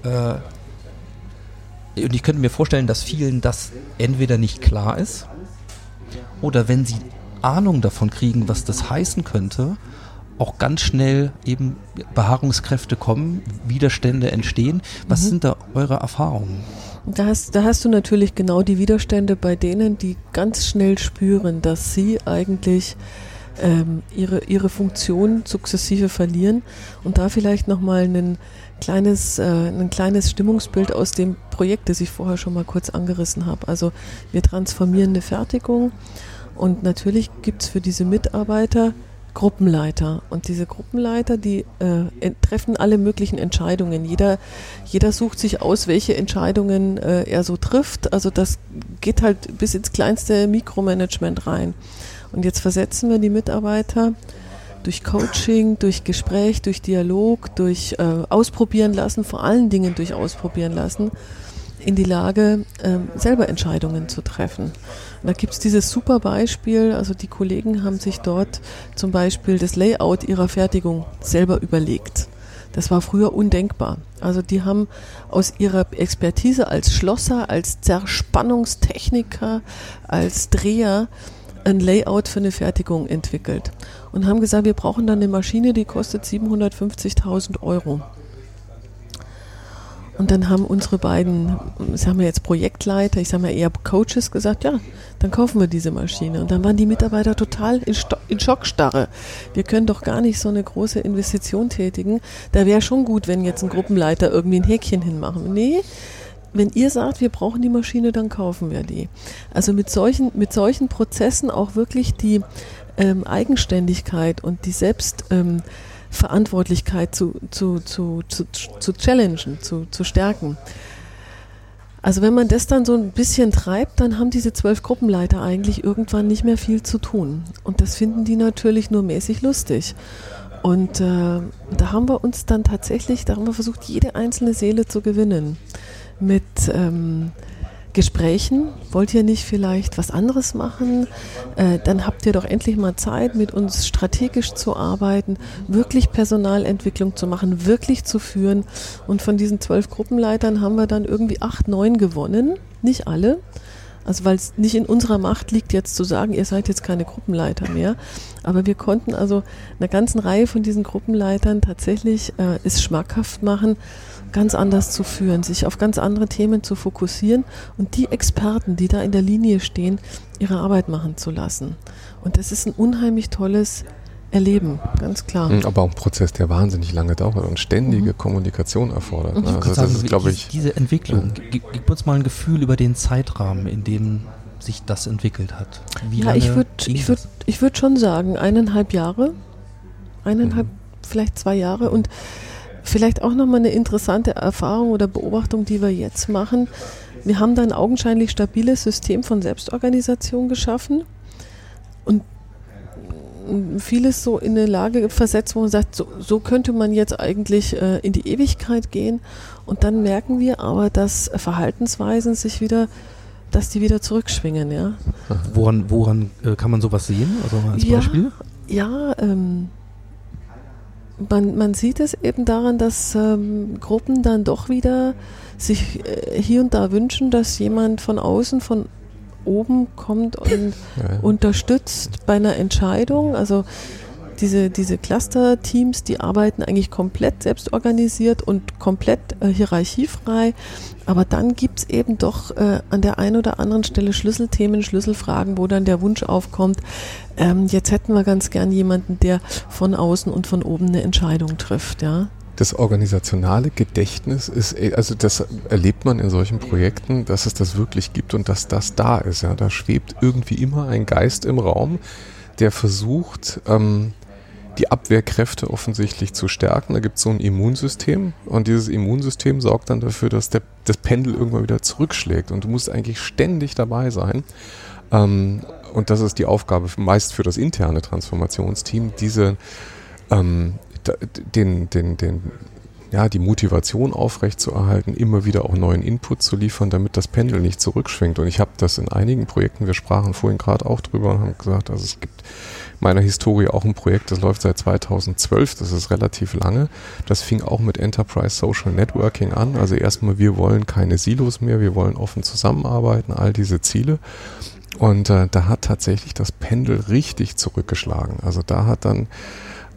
äh, und ich könnte mir vorstellen, dass vielen das entweder nicht klar ist oder wenn sie Ahnung davon kriegen, was das heißen könnte, auch ganz schnell eben Beharrungskräfte kommen, Widerstände entstehen. Was Mhm. sind da eure Erfahrungen? Da hast, da hast du natürlich genau die Widerstände bei denen, die ganz schnell spüren, dass sie eigentlich ähm, ihre, ihre Funktion sukzessive verlieren und da vielleicht nochmal ein kleines, äh, ein kleines Stimmungsbild aus dem Projekt, das ich vorher schon mal kurz angerissen habe. Also wir transformieren eine Fertigung und natürlich gibt es für diese Mitarbeiter Gruppenleiter. Und diese Gruppenleiter, die äh, en- treffen alle möglichen Entscheidungen. Jeder, jeder sucht sich aus, welche Entscheidungen äh, er so trifft. Also das geht halt bis ins kleinste Mikromanagement rein. Und jetzt versetzen wir die Mitarbeiter durch Coaching, durch Gespräch, durch Dialog, durch äh, Ausprobieren lassen, vor allen Dingen durch Ausprobieren lassen, in die Lage, ähm, selber Entscheidungen zu treffen. Und da gibt es dieses super Beispiel, also die Kollegen haben sich dort zum Beispiel das Layout ihrer Fertigung selber überlegt. Das war früher undenkbar. Also die haben aus ihrer Expertise als Schlosser, als Zerspannungstechniker, als Dreher ein Layout für eine Fertigung entwickelt und haben gesagt, wir brauchen dann eine Maschine, die kostet 750.000 Euro. Und dann haben unsere beiden, sagen wir jetzt Projektleiter, ich sage mal eher Coaches gesagt, ja, dann kaufen wir diese Maschine. Und dann waren die Mitarbeiter total in, Sto in Schockstarre. Wir können doch gar nicht so eine große Investition tätigen. Da wäre schon gut, wenn jetzt ein Gruppenleiter irgendwie ein Häkchen hinmachen. Nee, wenn ihr sagt, wir brauchen die Maschine, dann kaufen wir die. Also mit solchen, mit solchen Prozessen auch wirklich die ähm, Eigenständigkeit und die Selbst... Ähm, zu, zu, zu, zu, zu challengen, zu, zu stärken. Also wenn man das dann so ein bisschen treibt, dann haben diese zwölf Gruppenleiter eigentlich irgendwann nicht mehr viel zu tun. Und das finden die natürlich nur mäßig lustig. Und äh, da haben wir uns dann tatsächlich, da haben wir versucht, jede einzelne Seele zu gewinnen. Mit ähm, Gesprächen. Wollt ihr nicht vielleicht was anderes machen? Äh, dann habt ihr doch endlich mal Zeit, mit uns strategisch zu arbeiten, wirklich Personalentwicklung zu machen, wirklich zu führen. Und von diesen zwölf Gruppenleitern haben wir dann irgendwie acht, neun gewonnen. Nicht alle. Also weil es nicht in unserer Macht liegt, jetzt zu sagen, ihr seid jetzt keine Gruppenleiter mehr. Aber wir konnten also einer ganzen Reihe von diesen Gruppenleitern tatsächlich äh, es schmackhaft machen, ganz anders zu führen, sich auf ganz andere Themen zu fokussieren und die Experten, die da in der Linie stehen, ihre Arbeit machen zu lassen. Und das ist ein unheimlich tolles Erleben, ganz klar. Mhm, Aber auch ein Prozess, der wahnsinnig lange dauert und ständige Mhm. Kommunikation erfordert. Mhm. Ne? Also das ist, glaube ich, diese Entwicklung, gib, gib uns mal ein Gefühl über den Zeitrahmen, in dem sich das entwickelt hat. Wie Ja, ich würde ich würd, das? ich würd schon sagen, eineinhalb Jahre, eineinhalb, Mhm. vielleicht zwei Jahre und vielleicht auch nochmal eine interessante Erfahrung oder Beobachtung, die wir jetzt machen. Wir haben da ein augenscheinlich stabiles System von Selbstorganisation geschaffen und vieles so in eine Lage versetzt, wo man sagt, so, so könnte man jetzt eigentlich äh, in die Ewigkeit gehen. Und dann merken wir aber, dass Verhaltensweisen sich wieder, dass die wieder zurückschwingen, ja. Woran, woran äh, kann man sowas sehen? Also als Ja. Beispiel? Ja, ähm, man, man sieht es eben daran, dass ähm, Gruppen dann doch wieder sich äh, hier und da wünschen, dass jemand von außen, von oben kommt und ja, unterstützt bei einer Entscheidung. Also diese, diese Cluster-Teams, die arbeiten eigentlich komplett selbstorganisiert und komplett äh, hierarchiefrei. Aber dann gibt es eben doch äh, an der einen oder anderen Stelle Schlüsselthemen, Schlüsselfragen, wo dann der Wunsch aufkommt, ähm, jetzt hätten wir ganz gern jemanden, der von außen und von oben eine Entscheidung trifft, ja das organisationale Gedächtnis ist, eh, also das erlebt man in solchen Projekten, dass es das wirklich gibt und dass das da ist. Ja. Da schwebt irgendwie immer ein Geist im Raum, der versucht, ähm, die Abwehrkräfte offensichtlich zu stärken. Da gibt es so ein Immunsystem und dieses Immunsystem sorgt dann dafür, dass der, das Pendel irgendwann wieder zurückschlägt und du musst eigentlich ständig dabei sein. Ähm, und das ist die Aufgabe meist für das interne Transformationsteam, diese ähm, den, den, den, ja, die Motivation aufrechtzuerhalten, immer wieder auch neuen Input zu liefern, damit das Pendel nicht zurückschwingt. Und ich habe das in einigen Projekten, wir sprachen vorhin gerade auch drüber und haben gesagt, also es gibt meiner Historie auch ein Projekt, das läuft seit 2012, das ist relativ lange. Das fing auch mit Enterprise Social Networking an. Also erstmal, wir wollen keine Silos mehr, wir wollen offen zusammenarbeiten, all diese Ziele. Und äh, da hat tatsächlich das Pendel richtig zurückgeschlagen. Also da hat dann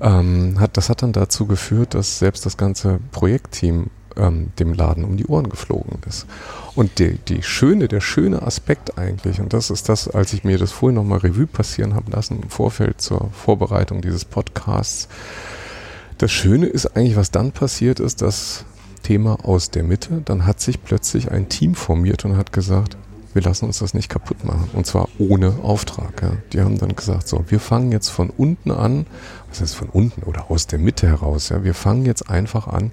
ähm, hat, das hat dann dazu geführt, dass selbst das ganze Projektteam ähm, dem Laden um die Ohren geflogen ist. Und die, die schöne, der schöne Aspekt eigentlich, und das ist das, als ich mir das vorhin nochmal Revue passieren habe lassen im Vorfeld zur Vorbereitung dieses Podcasts, das Schöne ist eigentlich, was dann passiert ist, das Thema aus der Mitte, dann hat sich plötzlich ein Team formiert und hat gesagt, wir lassen uns das nicht kaputt machen. Und zwar ohne Auftrag. Ja. Die haben dann gesagt, so, wir fangen jetzt von unten an, was heißt von unten oder aus der Mitte heraus, ja, wir fangen jetzt einfach an,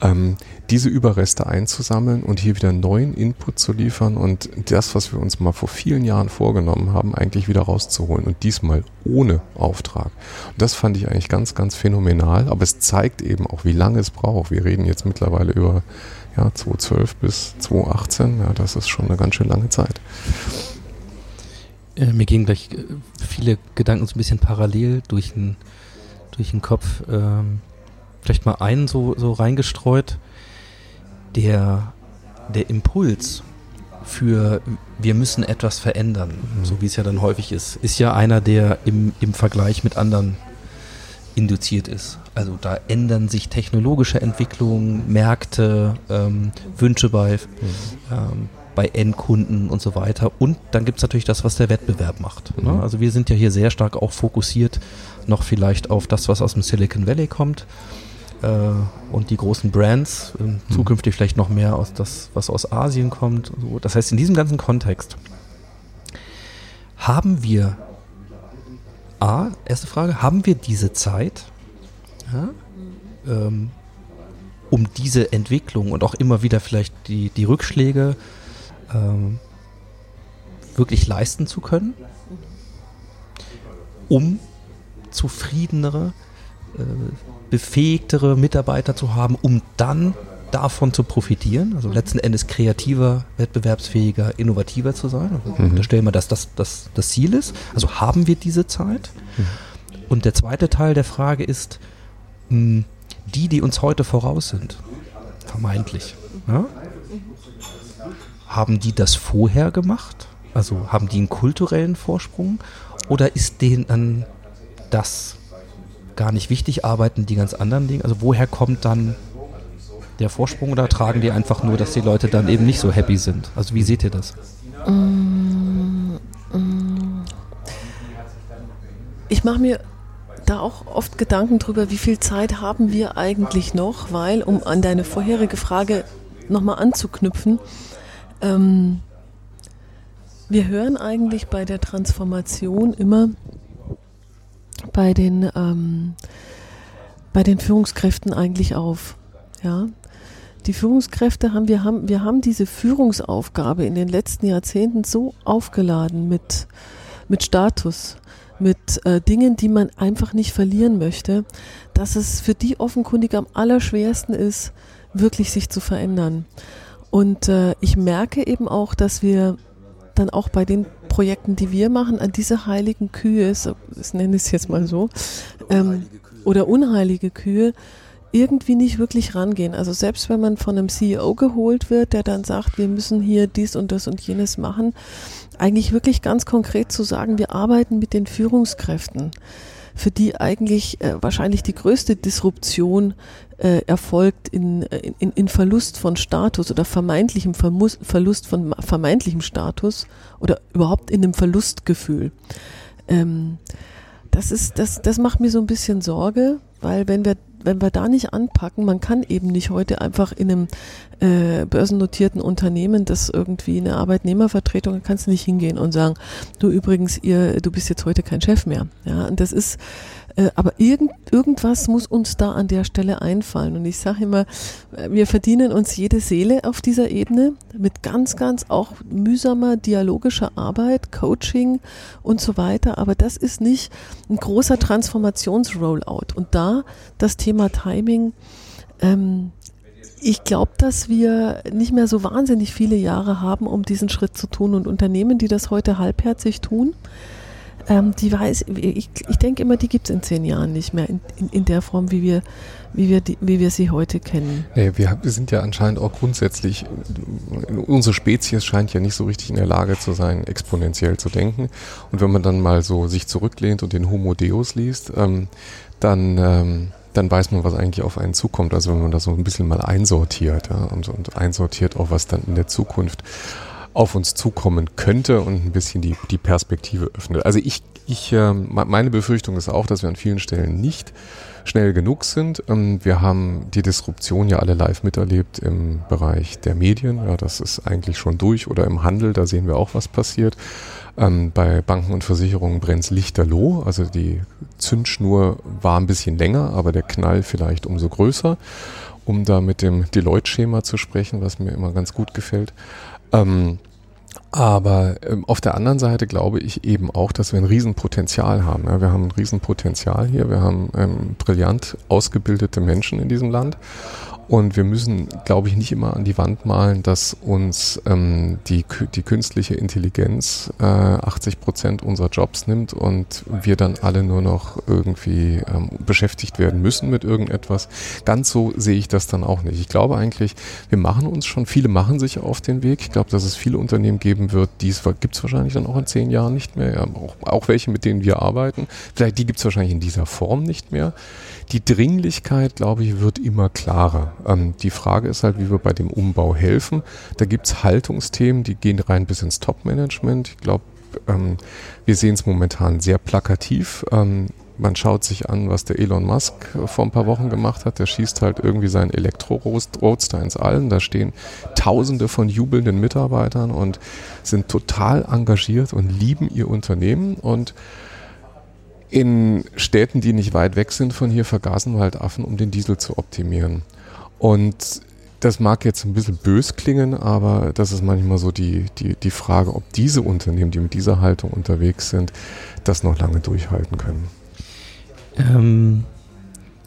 ähm, diese Überreste einzusammeln und hier wieder neuen Input zu liefern und das, was wir uns mal vor vielen Jahren vorgenommen haben, eigentlich wieder rauszuholen und diesmal ohne Auftrag. Und das fand ich eigentlich ganz, ganz phänomenal, aber es zeigt eben auch, wie lange es braucht. Wir reden jetzt mittlerweile über ja, 2012 bis 2018, ja, das ist schon eine ganz schön lange Zeit. Äh, mir gehen gleich äh, viele Gedanken so ein bisschen parallel durch den, durch den Kopf. Ähm, vielleicht mal einen so, so reingestreut. Der, der Impuls für wir müssen etwas verändern, mhm. so wie es ja dann häufig ist, ist ja einer, der im, im Vergleich mit anderen induziert ist. Also da ändern sich technologische Entwicklungen, Märkte, ähm, Wünsche bei, ähm, bei Endkunden und so weiter. Und dann gibt es natürlich das, was der Wettbewerb macht. Ne? Mhm. Also wir sind ja hier sehr stark auch fokussiert noch vielleicht auf das, was aus dem Silicon Valley kommt äh, und die großen Brands, mhm. zukünftig vielleicht noch mehr aus das, was aus Asien kommt. So. Das heißt, in diesem ganzen Kontext haben wir A, erste Frage, haben wir diese Zeit, ja, ähm, um diese Entwicklung und auch immer wieder vielleicht die, die Rückschläge ähm, wirklich leisten zu können, um zufriedenere, äh, befähigtere Mitarbeiter zu haben, um dann davon zu profitieren, also letzten Endes kreativer, wettbewerbsfähiger, innovativer zu sein. Also mhm. Unterstellen wir, dass das, das das Ziel ist. Also haben wir diese Zeit? Mhm. Und der zweite Teil der Frage ist, mh, hm, die, die uns heute voraus sind, vermeintlich, ja? haben die das vorher gemacht? Also haben die einen kulturellen Vorsprung? Oder ist denen dann das gar nicht wichtig? Arbeiten die ganz anderen Dinge? Also woher kommt dann der Vorsprung oder tragen die einfach nur, dass die Leute dann eben nicht so happy sind? Also wie seht ihr das? Ich mache mir da auch oft Gedanken drüber, wie viel Zeit haben wir eigentlich noch, weil, um an deine vorherige Frage nochmal anzuknüpfen, ähm, wir hören eigentlich bei der Transformation immer bei den, ähm, bei den Führungskräften eigentlich auf. Ja, die Führungskräfte haben wir, haben, wir haben diese Führungsaufgabe in den letzten Jahrzehnten so aufgeladen mit, mit Status, mit äh, Dingen, die man einfach nicht verlieren möchte, dass es für die offenkundig am allerschwersten ist, wirklich sich zu verändern. Und äh, ich merke eben auch, dass wir dann auch bei den Projekten, die wir machen, an diese heiligen Kühe, so, ich nenne es jetzt mal so, ähm, oder unheilige Kühe, irgendwie nicht wirklich rangehen. Also selbst wenn man von einem CEO geholt wird, der dann sagt, wir müssen hier dies und das und jenes machen, eigentlich wirklich ganz konkret zu sagen, wir arbeiten mit den Führungskräften. für die eigentlich äh, wahrscheinlich die größte Disruption äh, erfolgt in, in, in Verlust von Status oder vermeintlichem Vermus Verlust von vermeintlichem Status oder überhaupt in einem Verlustgefühl. Ähm, das ist, das, das macht mir so ein bisschen Sorge, weil wenn wir wenn wir da nicht anpacken, man kann eben nicht heute einfach in einem äh, börsennotierten Unternehmen, das irgendwie eine Arbeitnehmervertretung, kannst du nicht hingehen und sagen, du übrigens, ihr, du bist jetzt heute kein Chef mehr. Ja, und das ist, äh, aber irgend, irgendwas muss uns da an der Stelle einfallen. Und ich sage immer, äh, wir verdienen uns jede Seele auf dieser Ebene mit ganz, ganz auch mühsamer dialogischer Arbeit, Coaching und so weiter. Aber das ist nicht ein großer Transformationsrollout. Und da das Thema Timing, ähm, ich glaube, dass wir nicht mehr so wahnsinnig viele Jahre haben, um diesen Schritt zu tun. Und Unternehmen, die das heute halbherzig tun, ähm, die weiß, ich, ich denke immer, die gibt es in zehn Jahren nicht mehr in, in, in der Form, wie wir, wie wir, die, wie wir sie heute kennen. Nee, wir, wir sind ja anscheinend auch grundsätzlich, unsere Spezies scheint ja nicht so richtig in der Lage zu sein, exponentiell zu denken. Und wenn man dann mal so sich zurücklehnt und den Homo Deus liest, ähm, dann, ähm, dann weiß man, was eigentlich auf einen zukommt. Also wenn man das so ein bisschen mal einsortiert ja, und, und einsortiert auch, was dann in der Zukunft auf uns zukommen könnte und ein bisschen die, die Perspektive öffnet. Also ich, ich, äh, meine Befürchtung ist auch, dass wir an vielen Stellen nicht schnell genug sind. Ähm, wir haben die Disruption ja alle live miterlebt im Bereich der Medien. Ja, das ist eigentlich schon durch. Oder im Handel, da sehen wir auch, was passiert. Ähm, bei Banken und Versicherungen brennt lichterloh. Also die Zündschnur war ein bisschen länger, aber der Knall vielleicht umso größer. Um da mit dem Deloitte-Schema zu sprechen, was mir immer ganz gut gefällt. Ähm, aber ähm, auf der anderen Seite glaube ich eben auch, dass wir ein Riesenpotenzial haben. Ja, wir haben ein Riesenpotenzial hier. Wir haben ähm, brillant ausgebildete Menschen in diesem Land. Und wir müssen, glaube ich, nicht immer an die Wand malen, dass uns ähm, die, die künstliche Intelligenz äh, 80 Prozent unserer Jobs nimmt und wir dann alle nur noch irgendwie ähm, beschäftigt werden müssen mit irgendetwas. Ganz so sehe ich das dann auch nicht. Ich glaube eigentlich, wir machen uns schon, viele machen sich auf den Weg. Ich glaube, dass es viele Unternehmen geben wird, die gibt es wahrscheinlich dann auch in zehn Jahren nicht mehr. Ja, auch, auch welche, mit denen wir arbeiten. Vielleicht die gibt es wahrscheinlich in dieser Form nicht mehr. Die Dringlichkeit, glaube ich, wird immer klarer. Ähm, die Frage ist halt, wie wir bei dem Umbau helfen. Da gibt es Haltungsthemen, die gehen rein bis ins Top-Management. Ich glaube, ähm, wir sehen es momentan sehr plakativ. Ähm, man schaut sich an, was der Elon Musk vor ein paar Wochen gemacht hat. Der schießt halt irgendwie seinen Elektro-Roadster ins Allen. Da stehen Tausende von jubelnden Mitarbeitern und sind total engagiert und lieben ihr Unternehmen und in Städten, die nicht weit weg sind von hier, vergasen wir halt Affen, um den Diesel zu optimieren. Und das mag jetzt ein bisschen bös klingen, aber das ist manchmal so die, die, die Frage, ob diese Unternehmen, die mit dieser Haltung unterwegs sind, das noch lange durchhalten können. Ähm,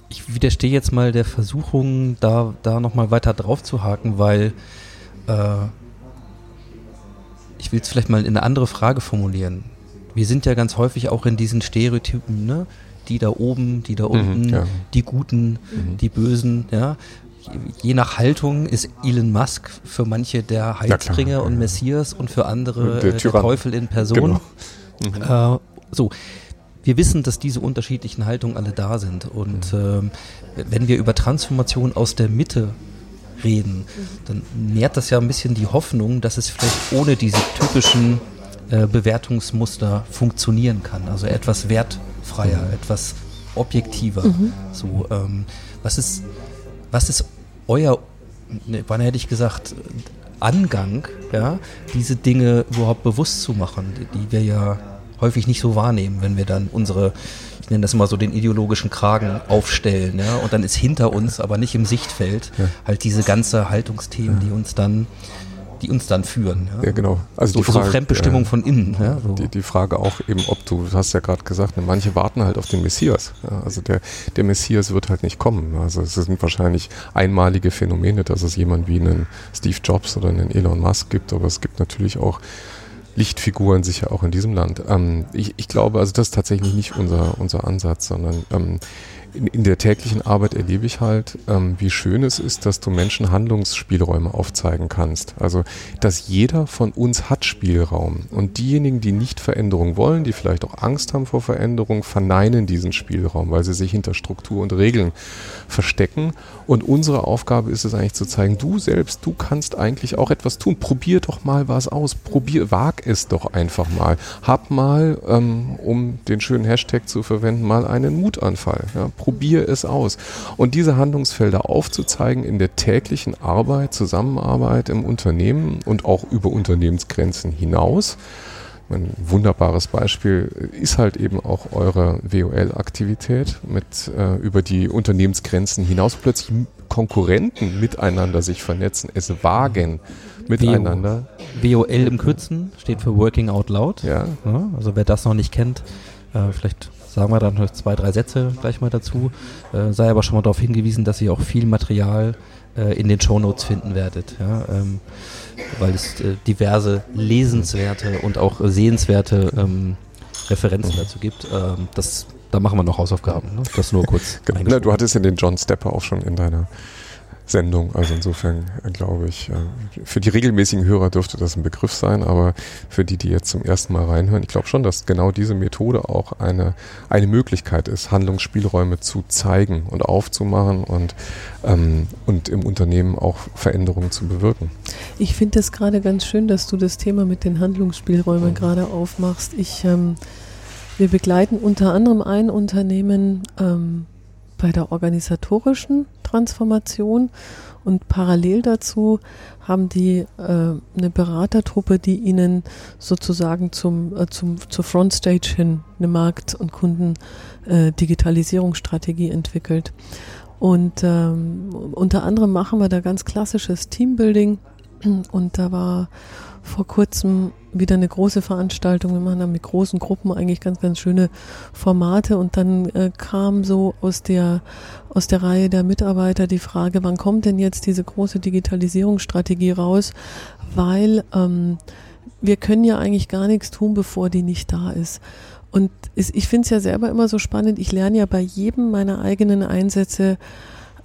ich widerstehe jetzt mal der Versuchung, da, da nochmal weiter drauf zu haken, weil äh, ich will es vielleicht mal in eine andere Frage formulieren wir sind ja ganz häufig auch in diesen Stereotypen, ne? Die da oben, die da mhm, unten, mhm, ja. die Guten, mhm. die Bösen, ja. Je nach Haltung ist Elon Musk für manche der Heilsbringer ja, und Messias und für andere der, äh, der Teufel in Person. Genau. Mhm. Äh, so. Wir wissen, dass diese unterschiedlichen Haltungen alle da sind. Und mhm. äh, wenn wir über Transformation aus der Mitte reden, dann nährt das ja ein bisschen die Hoffnung, dass es vielleicht ohne diese typischen äh, Bewertungsmuster funktionieren kann. Also etwas wertfreier, mhm. etwas objektiver. Mhm. So, ähm, was ist, was ist euer, ne, wann hätte ich gesagt, Angang, ja, diese Dinge überhaupt bewusst zu machen, die, wir ja häufig nicht so wahrnehmen, wenn wir dann unsere, ich nenne das immer so den ideologischen Kragen aufstellen, ja, und dann ist hinter uns, aber nicht im Sichtfeld, ja. halt diese ganze Haltungsthemen, die uns dann die uns dann führen. Ja, ja genau. Also so, die Frage, so Fremdbestimmung ja, von innen. Ja, so. die, die Frage auch eben, ob du, du hast ja gerade gesagt, ne, manche warten halt auf den Messias. Ja, also der, der Messias wird halt nicht kommen. Also es sind wahrscheinlich einmalige Phänomene, dass es jemand wie einen Steve Jobs oder einen Elon Musk gibt, aber es gibt natürlich auch Lichtfiguren sicher auch in diesem Land. Ähm, ich, ich glaube, also das ist tatsächlich nicht unser, unser Ansatz, sondern ähm, in, in der täglichen Arbeit erlebe ich halt, ähm, wie schön es ist, dass du Menschen Handlungsspielräume aufzeigen kannst. Also, dass jeder von uns hat Spielraum. Und diejenigen, die nicht Veränderung wollen, die vielleicht auch Angst haben vor Veränderung, verneinen diesen Spielraum, weil sie sich hinter Struktur und Regeln verstecken. Und unsere Aufgabe ist es eigentlich zu zeigen, du selbst, du kannst eigentlich auch etwas tun. Probier doch mal was aus. Probier, wag es doch einfach mal. Hab mal, ähm, um den schönen Hashtag zu verwenden, mal einen Mutanfall. Ja, probier es aus. Und diese Handlungsfelder aufzuzeigen in der täglichen Arbeit, Zusammenarbeit im Unternehmen und auch über Unternehmensgrenzen hinaus. Ein wunderbares Beispiel ist halt eben auch eure WOL-Aktivität mit äh, über die Unternehmensgrenzen hinaus plötzlich Konkurrenten miteinander sich vernetzen, es wagen miteinander. WOL im Kürzen steht für Working Out Loud. Ja. Ja, also wer das noch nicht kennt, äh, vielleicht sagen wir dann noch zwei, drei Sätze gleich mal dazu. Äh, sei aber schon mal darauf hingewiesen, dass ihr auch viel Material äh, in den Shownotes finden werdet. Ja, ähm, weil es äh, diverse lesenswerte und auch sehenswerte ähm, Referenzen dazu gibt. Ähm, das, da machen wir noch Hausaufgaben. Ne? Das nur kurz. Genau. Na, du hattest ja den John Stepper auch schon in deiner Sendung. Also insofern äh, glaube ich, äh, für die regelmäßigen Hörer dürfte das ein Begriff sein, aber für die, die jetzt zum ersten Mal reinhören, ich glaube schon, dass genau diese Methode auch eine, eine Möglichkeit ist, Handlungsspielräume zu zeigen und aufzumachen und, ähm, und im Unternehmen auch Veränderungen zu bewirken. Ich finde es gerade ganz schön, dass du das Thema mit den Handlungsspielräumen gerade aufmachst. Ich, ähm, wir begleiten unter anderem ein Unternehmen ähm, bei der organisatorischen Transformation und parallel dazu haben die äh, eine Beratertruppe, die ihnen sozusagen zum, äh, zum, zur Frontstage hin eine Markt- und Kunden-Digitalisierungsstrategie entwickelt. Und ähm, unter anderem machen wir da ganz klassisches Teambuilding. Und da war vor kurzem wieder eine große Veranstaltung. Wir machen da mit großen Gruppen eigentlich ganz, ganz schöne Formate. Und dann äh, kam so aus der, aus der Reihe der Mitarbeiter die Frage, wann kommt denn jetzt diese große Digitalisierungsstrategie raus? Weil ähm, wir können ja eigentlich gar nichts tun, bevor die nicht da ist. Und ich finde es ja selber immer so spannend. Ich lerne ja bei jedem meiner eigenen Einsätze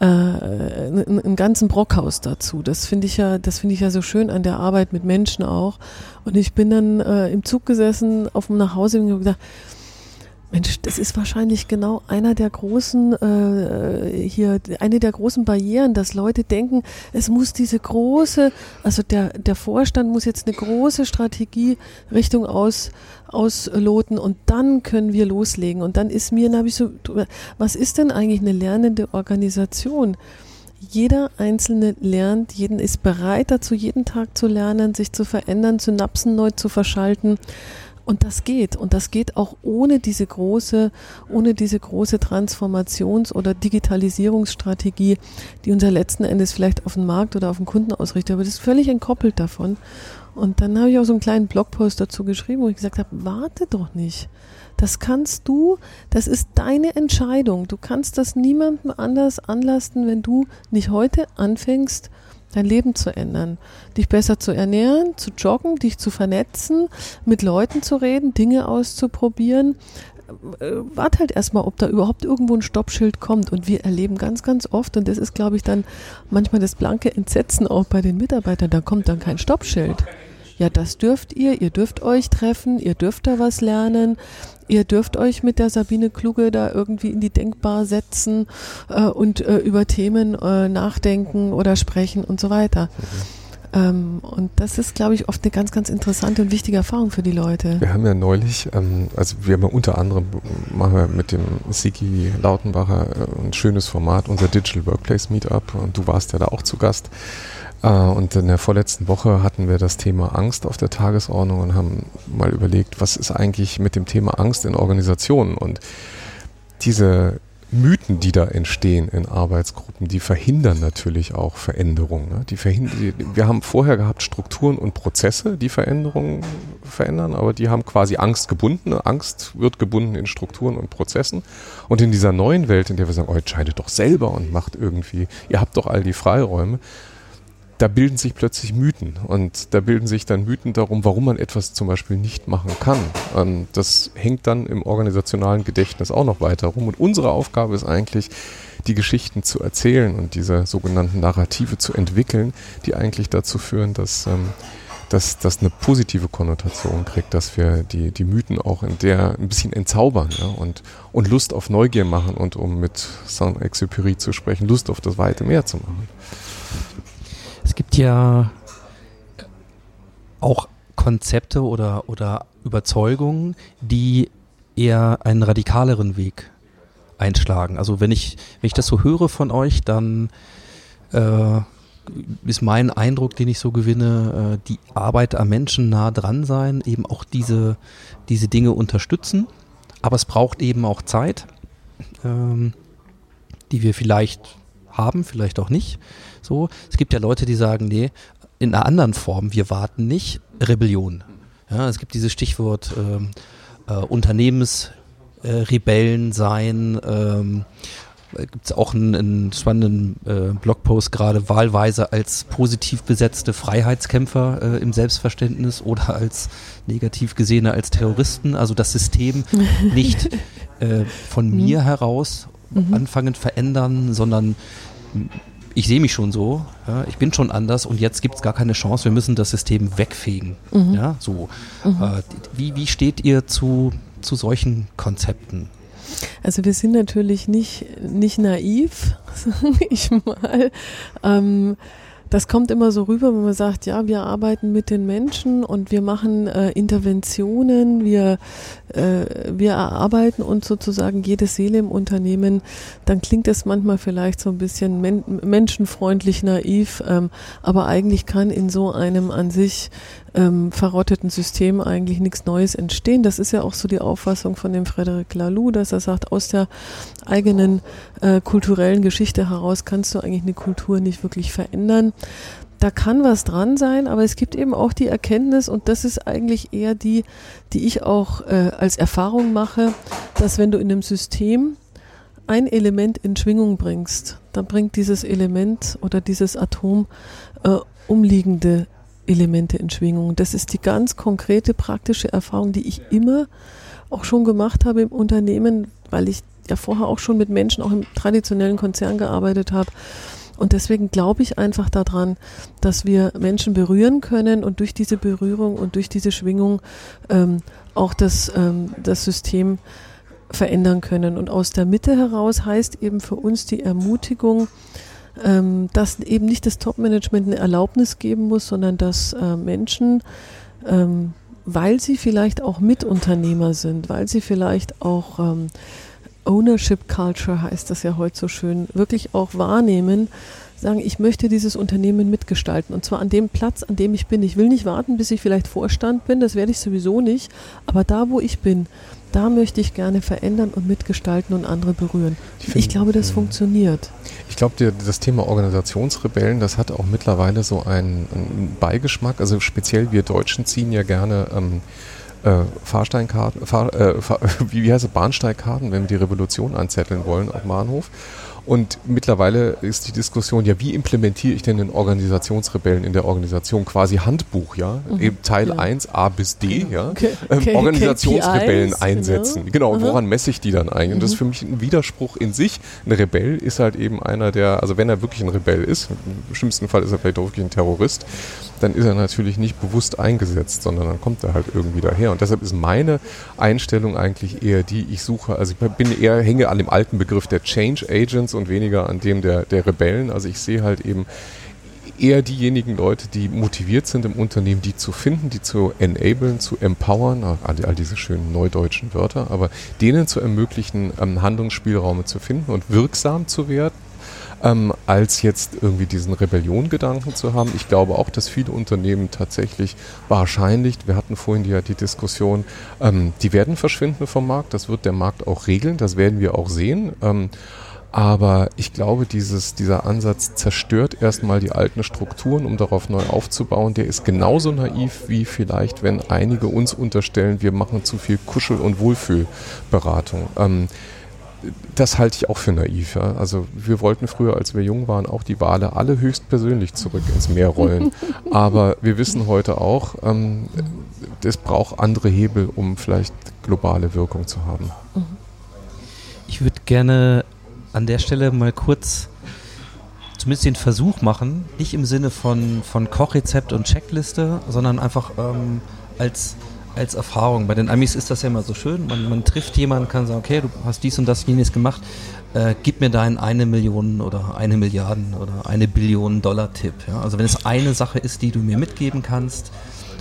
äh, einen, ganzen Brockhaus dazu. Das finde ich ja, das finde ich ja so schön an der Arbeit mit Menschen auch. Und ich bin dann äh, im Zug gesessen auf dem Nachhause und habe gedacht, Mensch, das ist wahrscheinlich genau einer der großen äh, hier eine der großen Barrieren, dass Leute denken, es muss diese große, also der der Vorstand muss jetzt eine große Strategie Richtung aus ausloten und dann können wir loslegen und dann ist mir, dann habe ich so, was ist denn eigentlich eine lernende Organisation? Jeder Einzelne lernt, jeden ist bereit dazu, jeden Tag zu lernen, sich zu verändern, Synapsen neu zu verschalten. Und das geht. Und das geht auch ohne diese große, ohne diese große Transformations- oder Digitalisierungsstrategie, die unser letzten Endes vielleicht auf den Markt oder auf den Kunden ausrichtet. Aber das ist völlig entkoppelt davon. Und dann habe ich auch so einen kleinen Blogpost dazu geschrieben, wo ich gesagt habe, warte doch nicht. Das kannst du, das ist deine Entscheidung. Du kannst das niemandem anders anlasten, wenn du nicht heute anfängst, dein Leben zu ändern, dich besser zu ernähren, zu joggen, dich zu vernetzen, mit Leuten zu reden, Dinge auszuprobieren. Äh, Warte halt erstmal, ob da überhaupt irgendwo ein Stoppschild kommt. Und wir erleben ganz, ganz oft, und das ist, glaube ich, dann manchmal das blanke Entsetzen auch bei den Mitarbeitern, da kommt dann kein Stoppschild. Ja, das dürft ihr, ihr dürft euch treffen, ihr dürft da was lernen, ihr dürft euch mit der Sabine Kluge da irgendwie in die Denkbar setzen äh, und äh, über Themen äh, nachdenken oder sprechen und so weiter. Ähm, und das ist, glaube ich, oft eine ganz, ganz interessante und wichtige Erfahrung für die Leute. Wir haben ja neulich, ähm, also wir haben ja unter anderem, machen wir mit dem Sigi Lautenbacher äh, ein schönes Format, unser Digital Workplace Meetup und du warst ja da auch zu Gast. Äh, und in der vorletzten Woche hatten wir das Thema Angst auf der Tagesordnung und haben mal überlegt, was ist eigentlich mit dem Thema Angst in Organisationen und diese Mythen, die da entstehen in Arbeitsgruppen, die verhindern natürlich auch Veränderungen. Ne? Die verhindern, wir haben vorher gehabt Strukturen und Prozesse, die Veränderungen verändern, aber die haben quasi Angst gebunden. Angst wird gebunden in Strukturen und Prozessen. Und in dieser neuen Welt, in der wir sagen, oh, entscheidet doch selber und macht irgendwie, ihr habt doch all die Freiräume, da bilden sich plötzlich Mythen und da bilden sich dann Mythen darum, warum man etwas zum Beispiel nicht machen kann. Ähm, das hängt dann im organisationalen Gedächtnis auch noch weiter rum und unsere Aufgabe ist eigentlich, die Geschichten zu erzählen und diese sogenannten Narrative zu entwickeln, die eigentlich dazu führen, dass ähm, dass das eine positive Konnotation kriegt, dass wir die, die Mythen auch in der ein bisschen entzaubern ja, und, und Lust auf Neugier machen und um mit Saint-Exupéry zu sprechen, Lust auf das weite Meer zu machen. Es gibt ja auch Konzepte oder, oder Überzeugungen, die eher einen radikaleren Weg einschlagen. Also wenn ich, wenn ich das so höre von euch, dann äh, ist mein Eindruck, den ich so gewinne, äh, die Arbeit am Menschen nah dran sein, eben auch diese, diese Dinge unterstützen. Aber es braucht eben auch Zeit, ähm, die wir vielleicht haben, vielleicht auch nicht. So, es gibt ja Leute, die sagen, nee, in einer anderen Form, wir warten nicht, Rebellion. Ja, es gibt dieses Stichwort ähm, äh, Unternehmensrebellen äh, sein, ähm, gibt es auch einen, einen spannenden äh, Blogpost gerade wahlweise als positiv besetzte Freiheitskämpfer äh, im Selbstverständnis oder als negativ gesehene als Terroristen. Also das System nicht äh, von mhm. mir heraus mhm. anfangen verändern, sondern ich sehe mich schon so, ja, ich bin schon anders und jetzt gibt es gar keine Chance, wir müssen das System wegfegen. Mhm. Ja, so. Mhm. Äh, wie, wie steht ihr zu, zu solchen Konzepten? Also wir sind natürlich nicht, nicht naiv, sage ich mal. Ähm, das kommt immer so rüber, wenn man sagt, ja, wir arbeiten mit den Menschen und wir machen äh, Interventionen, wir, äh, wir erarbeiten uns sozusagen jede Seele im Unternehmen, dann klingt das manchmal vielleicht so ein bisschen men menschenfreundlich naiv, ähm, aber eigentlich kann in so einem an sich ähm, verrotteten System eigentlich nichts Neues entstehen. Das ist ja auch so die Auffassung von dem Frederic Laloux, dass er sagt, aus der eigenen äh, kulturellen Geschichte heraus kannst du eigentlich eine Kultur nicht wirklich verändern. Da kann was dran sein, aber es gibt eben auch die Erkenntnis, und das ist eigentlich eher die, die ich auch äh, als Erfahrung mache, dass wenn du in einem System ein Element in Schwingung bringst, dann bringt dieses Element oder dieses Atom äh, umliegende Elemente in Schwingung. Das ist die ganz konkrete praktische Erfahrung, die ich immer auch schon gemacht habe im Unternehmen, weil ich ja vorher auch schon mit Menschen auch im traditionellen Konzern gearbeitet habe. Und deswegen glaube ich einfach daran, dass wir Menschen berühren können und durch diese Berührung und durch diese Schwingung ähm, auch das, ähm, das System verändern können. Und aus der Mitte heraus heißt eben für uns die Ermutigung, ähm, dass eben nicht das Top-Management eine Erlaubnis geben muss, sondern dass äh, Menschen, ähm, weil sie vielleicht auch Mitunternehmer sind, weil sie vielleicht auch ähm, Ownership Culture heißt das ja heute so schön, wirklich auch wahrnehmen, sagen, ich möchte dieses Unternehmen mitgestalten und zwar an dem Platz, an dem ich bin. Ich will nicht warten, bis ich vielleicht Vorstand bin, das werde ich sowieso nicht, aber da, wo ich bin, da möchte ich gerne verändern und mitgestalten und andere berühren. Ich, ich glaube, das funktioniert. Ich glaube, das Thema Organisationsrebellen, das hat auch mittlerweile so einen, einen Beigeschmack. Also speziell wir Deutschen ziehen ja gerne ähm, äh, Fahrsteinkarten, Fahr, äh, Fahr, wie, wie heißt es, Bahnsteigkarten, wenn wir die Revolution anzetteln wollen auf Bahnhof. Und mittlerweile ist die Diskussion, ja, wie implementiere ich denn den Organisationsrebellen in der Organisation? Quasi Handbuch, ja? Mhm. Eben Teil ja. 1 A bis D, ja? Okay. Ähm, Organisationsrebellen KPIs, einsetzen. Genau, genau woran messe ich die dann ein? Und mhm. das ist für mich ein Widerspruch in sich. Ein Rebell ist halt eben einer, der, also wenn er wirklich ein Rebell ist, im schlimmsten Fall ist er vielleicht auch wirklich ein Terrorist, dann ist er natürlich nicht bewusst eingesetzt, sondern dann kommt er halt irgendwie daher. Und deshalb ist meine Einstellung eigentlich eher die, ich suche, also ich bin eher, hänge an dem alten Begriff der Change Agents und weniger an dem der, der Rebellen. Also ich sehe halt eben eher diejenigen Leute, die motiviert sind im Unternehmen, die zu finden, die zu enablen, zu empowern, all, all diese schönen neudeutschen Wörter, aber denen zu ermöglichen, ähm, Handlungsspielräume zu finden und wirksam zu werden ähm, als jetzt irgendwie diesen Rebelliongedanken zu haben. Ich glaube auch, dass viele Unternehmen tatsächlich wahrscheinlich, wir hatten vorhin die, die Diskussion, ähm, die werden verschwinden vom Markt. Das wird der Markt auch regeln, das werden wir auch sehen. Ähm, aber ich glaube, dieses, dieser Ansatz zerstört erstmal die alten Strukturen, um darauf neu aufzubauen. Der ist genauso naiv wie vielleicht, wenn einige uns unterstellen, wir machen zu viel Kuschel- und Wohlfühlberatung. Ähm, das halte ich auch für naiv. Ja? Also wir wollten früher, als wir jung waren, auch die Wale alle höchstpersönlich zurück ins Meer rollen. Aber wir wissen heute auch, ähm, es braucht andere Hebel, um vielleicht globale Wirkung zu haben. Ich würde gerne an der Stelle mal kurz zumindest den Versuch machen, nicht im Sinne von, von Kochrezept und Checkliste, sondern einfach ähm, als, als Erfahrung. Bei den Amis ist das ja immer so schön. Man, man trifft jemanden, kann sagen, okay, du hast dies und das, jenes gemacht. Äh, gib mir deinen eine Million oder eine Milliarden oder eine Billion Dollar Tipp. Ja? Also wenn es eine Sache ist, die du mir mitgeben kannst,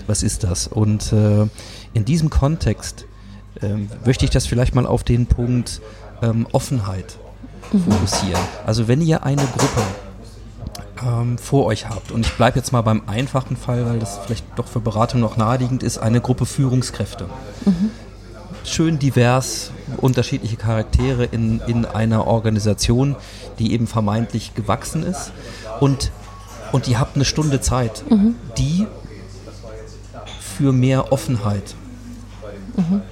was ist das? Und äh, in diesem Kontext äh, möchte ich das vielleicht mal auf den Punkt ähm, Offenheit fokussieren. Also wenn ihr eine Gruppe ähm, vor euch habt, und ich bleibe jetzt mal beim einfachen Fall, weil das vielleicht doch für Beratung noch naheliegend ist, eine Gruppe Führungskräfte. Schön divers, unterschiedliche Charaktere in, in einer Organisation, die eben vermeintlich gewachsen ist. Und, und ihr habt eine Stunde Zeit, die für mehr Offenheit,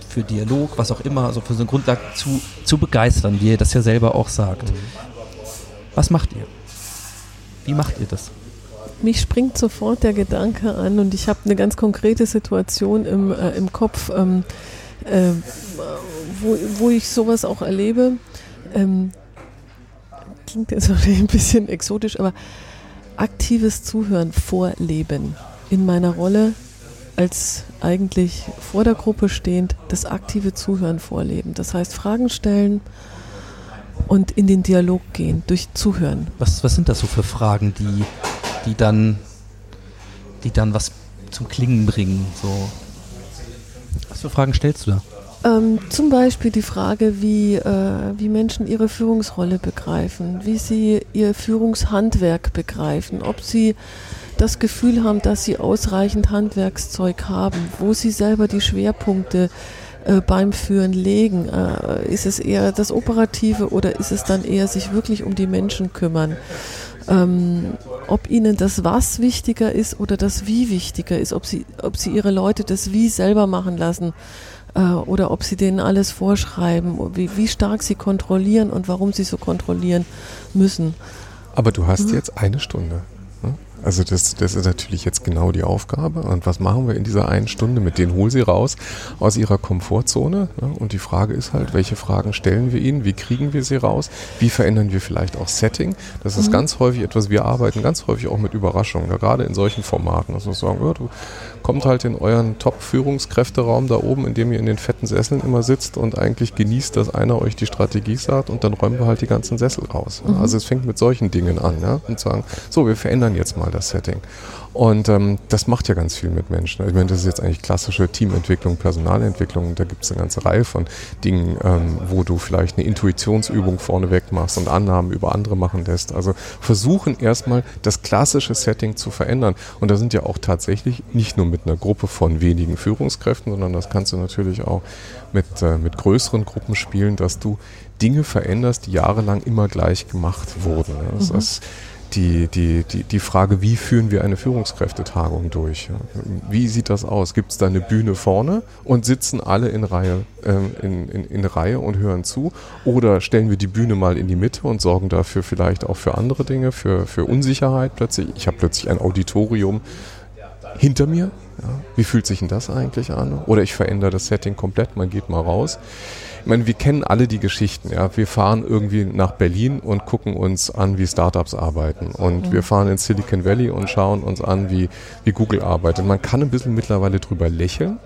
für Dialog, was auch immer, also für so eine Grundlage zu, zu begeistern, wie ihr das ja selber auch sagt. Was macht ihr? Wie macht ihr das? Mich springt sofort der Gedanke an und ich habe eine ganz konkrete Situation im, äh, im Kopf, ähm, äh, wo, wo ich sowas auch erlebe. Ähm, klingt jetzt ein bisschen exotisch, aber aktives Zuhören vorleben in meiner Rolle als eigentlich vor der Gruppe stehend das aktive Zuhören vorleben. Das heißt Fragen stellen und in den Dialog gehen durch Zuhören. Was, was sind das so für Fragen, die, die dann, die dann was zum Klingen bringen? So. Was für Fragen stellst du da? Ähm, zum Beispiel die Frage, wie, äh, wie Menschen ihre Führungsrolle begreifen, wie sie ihr Führungshandwerk begreifen, ob sie das Gefühl haben, dass sie ausreichend Handwerkszeug haben, wo sie selber die Schwerpunkte äh, beim Führen legen. Äh, ist es eher das Operative oder ist es dann eher sich wirklich um die Menschen kümmern? Ähm, ob ihnen das Was wichtiger ist oder das Wie wichtiger ist, ob sie, ob sie ihre Leute das Wie selber machen lassen äh, oder ob sie denen alles vorschreiben, wie, wie stark sie kontrollieren und warum sie so kontrollieren müssen. Aber du hast jetzt eine Stunde. Also das, das ist natürlich jetzt genau die Aufgabe. Und was machen wir in dieser einen Stunde? Mit denen hol sie raus aus ihrer Komfortzone. ne? Und die Frage ist halt, welche Fragen stellen wir ihnen? Wie kriegen wir sie raus? Wie verändern wir vielleicht auch Setting? Das ist ganz häufig etwas, wir arbeiten ganz häufig auch mit Überraschungen, ja, gerade in solchen Formaten. Also sagen, ja, du kommt halt in euren Top-Führungskräfteraum da oben, in dem ihr in den fetten Sesseln immer sitzt und eigentlich genießt, dass einer euch die Strategie sagt und dann räumen wir halt die ganzen Sessel raus. Ja. Also es fängt mit solchen Dingen an ja, und sagen, so, wir verändern jetzt mal das Setting. Und ähm, das macht ja ganz viel mit Menschen. Ich meine, das ist jetzt eigentlich klassische Teamentwicklung, Personalentwicklung. Da gibt es eine ganze Reihe von Dingen, ähm, wo du vielleicht eine Intuitionsübung vorneweg machst und Annahmen über andere machen lässt. Also versuchen erstmal das klassische Setting zu verändern. Und da sind ja auch tatsächlich nicht nur mit einer Gruppe von wenigen Führungskräften, sondern das kannst du natürlich auch mit, äh, mit größeren Gruppen spielen, dass du Dinge veränderst, die jahrelang immer gleich gemacht wurden. Ja. Das ist die, die, die, die Frage, wie führen wir eine Führungskräftetagung durch? Wie sieht das aus? Gibt es da eine Bühne vorne und sitzen alle in Reihe, ähm, in, in, in Reihe und hören zu? Oder stellen wir die Bühne mal in die Mitte und sorgen dafür vielleicht auch für andere Dinge, für, für Unsicherheit plötzlich? Ich habe plötzlich ein Auditorium hinter mir. Ja? Wie fühlt sich denn das eigentlich an? Oder ich verändere das Setting komplett, man geht mal raus. Ich meine, wir kennen alle die Geschichten. Ja? Wir fahren irgendwie nach Berlin und gucken uns an, wie Startups arbeiten. Und wir fahren ins Silicon Valley und schauen uns an, wie, wie Google arbeitet. Man kann ein bisschen mittlerweile drüber lächeln.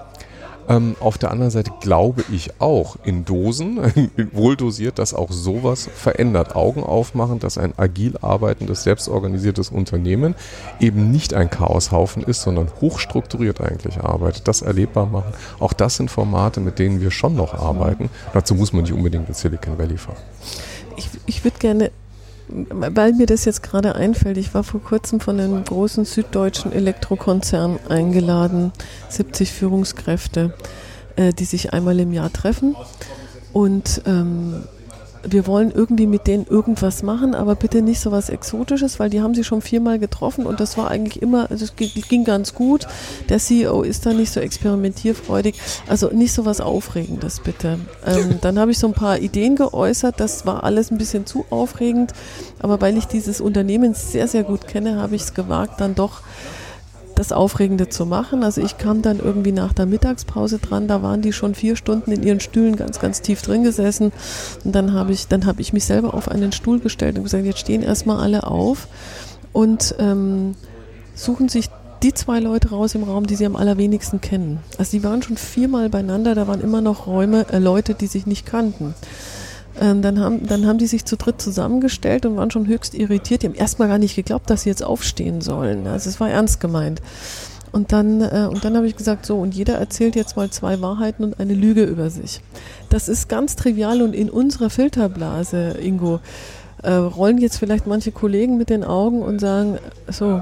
Ähm, auf der anderen Seite glaube ich auch in Dosen, wohl dosiert, dass auch sowas verändert. Augen aufmachen, dass ein agil arbeitendes, selbstorganisiertes Unternehmen eben nicht ein Chaoshaufen ist, sondern hochstrukturiert eigentlich arbeitet. Das erlebbar machen. Auch das sind Formate, mit denen wir schon noch arbeiten. Dazu muss man nicht unbedingt ins Silicon Valley fahren. Ich, ich würde gerne, weil mir das jetzt gerade einfällt, ich war vor kurzem von einem großen süddeutschen Elektrokonzern eingeladen, 70 Führungskräfte, äh, die sich einmal im Jahr treffen. Und ähm, wir wollen irgendwie mit denen irgendwas machen, aber bitte nicht so was Exotisches, weil die haben sie schon viermal getroffen und das war eigentlich immer, also es ging, ging ganz gut. Der CEO ist da nicht so experimentierfreudig, also nicht so was Aufregendes bitte. Ähm, dann habe ich so ein paar Ideen geäußert, das war alles ein bisschen zu aufregend, aber weil ich dieses Unternehmen sehr, sehr gut kenne, habe ich es gewagt, dann doch das Aufregende zu machen. Also ich kam dann irgendwie nach der Mittagspause dran, da waren die schon vier Stunden in ihren Stühlen ganz, ganz tief drin gesessen. Und dann habe ich, dann habe ich mich selber auf einen Stuhl gestellt und gesagt, jetzt stehen erstmal alle auf und ähm, suchen sich die zwei Leute raus im Raum, die sie am allerwenigsten kennen. Also die waren schon viermal beieinander, da waren immer noch Räume, äh, Leute, die sich nicht kannten. Ähm, dann, haben, dann haben die sich zu dritt zusammengestellt und waren schon höchst irritiert. Die haben erstmal gar nicht geglaubt, dass sie jetzt aufstehen sollen. Also es war ernst gemeint. Und dann, äh, dann habe ich gesagt, so, und jeder erzählt jetzt mal zwei Wahrheiten und eine Lüge über sich. Das ist ganz trivial und in unserer Filterblase, Ingo, äh, rollen jetzt vielleicht manche Kollegen mit den Augen und sagen, so,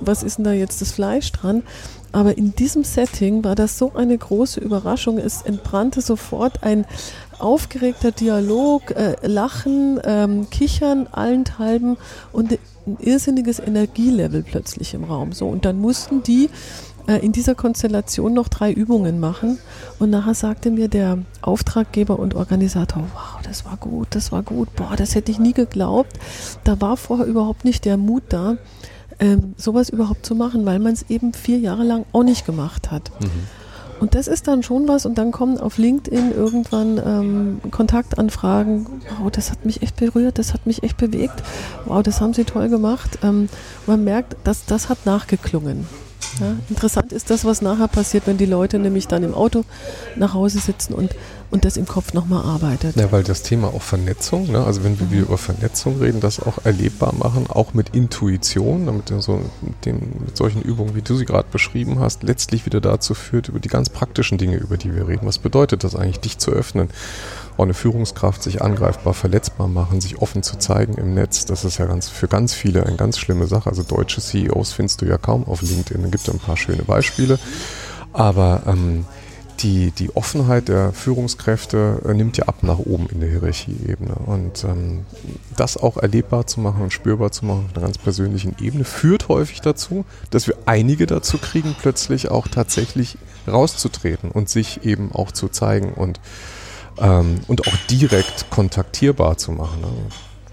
was ist denn da jetzt das Fleisch dran? Aber in diesem Setting war das so eine große Überraschung. Es entbrannte sofort ein, aufgeregter Dialog, äh, Lachen, ähm, Kichern allenthalben und ein irrsinniges Energielevel plötzlich im Raum. So, und dann mussten die äh, in dieser Konstellation noch drei Übungen machen. Und nachher sagte mir der Auftraggeber und Organisator, wow, das war gut, das war gut, boah, das hätte ich nie geglaubt. Da war vorher überhaupt nicht der Mut da, ähm, sowas überhaupt zu machen, weil man es eben vier Jahre lang auch nicht gemacht hat. Mhm. Und das ist dann schon was und dann kommen auf LinkedIn irgendwann ähm, Kontaktanfragen, wow, das hat mich echt berührt, das hat mich echt bewegt, wow, das haben sie toll gemacht. Ähm, man merkt, dass das hat nachgeklungen. Ja, interessant ist das, was nachher passiert, wenn die Leute nämlich dann im Auto nach Hause sitzen und, und das im Kopf nochmal arbeitet. Ja, weil das Thema auch Vernetzung, ne? also wenn wir mhm. über Vernetzung reden, das auch erlebbar machen, auch mit Intuition, damit so, mit, dem, mit solchen Übungen, wie du sie gerade beschrieben hast, letztlich wieder dazu führt, über die ganz praktischen Dinge, über die wir reden. Was bedeutet das eigentlich, dich zu öffnen? auch eine Führungskraft sich angreifbar, verletzbar machen, sich offen zu zeigen im Netz, das ist ja ganz, für ganz viele eine ganz schlimme Sache. Also deutsche CEOs findest du ja kaum auf LinkedIn. Da gibt es ein paar schöne Beispiele. Aber ähm, die, die Offenheit der Führungskräfte äh, nimmt ja ab nach oben in der Hierarchieebene. Und ähm, das auch erlebbar zu machen und spürbar zu machen auf einer ganz persönlichen Ebene führt häufig dazu, dass wir einige dazu kriegen, plötzlich auch tatsächlich rauszutreten und sich eben auch zu zeigen. Und ähm, und auch direkt kontaktierbar zu machen. Ne?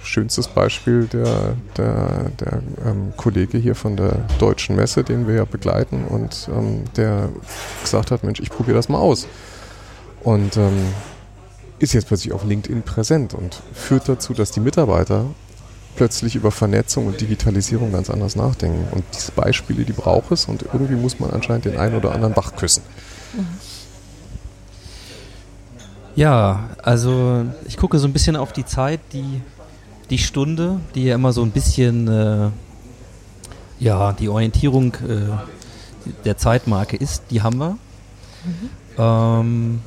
Schönstes Beispiel der, der, der ähm, Kollege hier von der Deutschen Messe, den wir ja begleiten und ähm, der gesagt hat, Mensch, ich probiere das mal aus. Und ähm, ist jetzt plötzlich auf LinkedIn präsent und führt dazu, dass die Mitarbeiter plötzlich über Vernetzung und Digitalisierung ganz anders nachdenken. Und diese Beispiele, die braucht es und irgendwie muss man anscheinend den einen oder anderen Bach küssen. Ja, also ich gucke so ein bisschen auf die Zeit, die, die Stunde, die ja immer so ein bisschen äh, ja, die Orientierung äh, der Zeitmarke ist, die haben wir. Mhm. Ähm,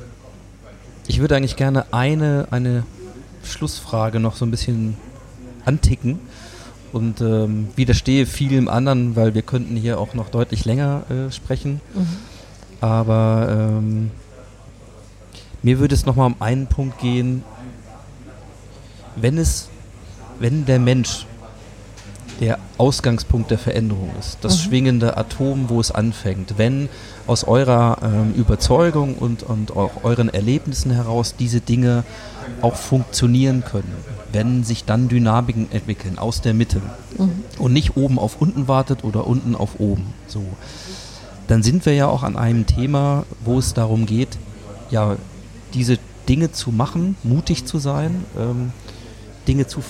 ich würde eigentlich gerne eine, eine Schlussfrage noch so ein bisschen anticken und ähm, widerstehe vielem anderen, weil wir könnten hier auch noch deutlich länger äh, sprechen. Mhm. Aber ähm, mir würde es nochmal um einen Punkt gehen, wenn es, wenn der Mensch der Ausgangspunkt der Veränderung ist, das mhm. schwingende Atom, wo es anfängt, wenn aus eurer ähm, Überzeugung und, und auch euren Erlebnissen heraus diese Dinge auch funktionieren können, wenn sich dann Dynamiken entwickeln aus der Mitte mhm. und nicht oben auf unten wartet oder unten auf oben, so, dann sind wir ja auch an einem Thema, wo es darum geht, ja, diese Dinge zu machen, mutig zu sein, ähm, Dinge zu,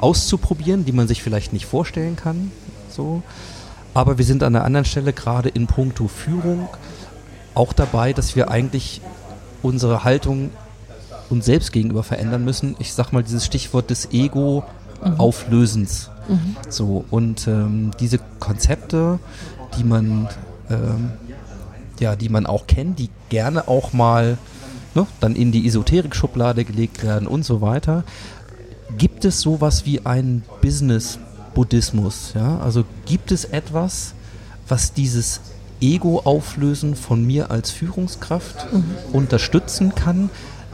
auszuprobieren, die man sich vielleicht nicht vorstellen kann. So. Aber wir sind an der anderen Stelle gerade in puncto Führung auch dabei, dass wir eigentlich unsere Haltung uns selbst gegenüber verändern müssen. Ich sag mal dieses Stichwort des Ego-Auflösens. Mhm. Mhm. So, und ähm, diese Konzepte, die man, ähm, ja, die man auch kennt, die gerne auch mal ne, dann in die Esoterik-Schublade gelegt werden und so weiter. Gibt es sowas wie einen Business-Buddhismus? Ja? Also gibt es etwas, was dieses Ego-Auflösen von mir als Führungskraft mhm. unterstützen kann,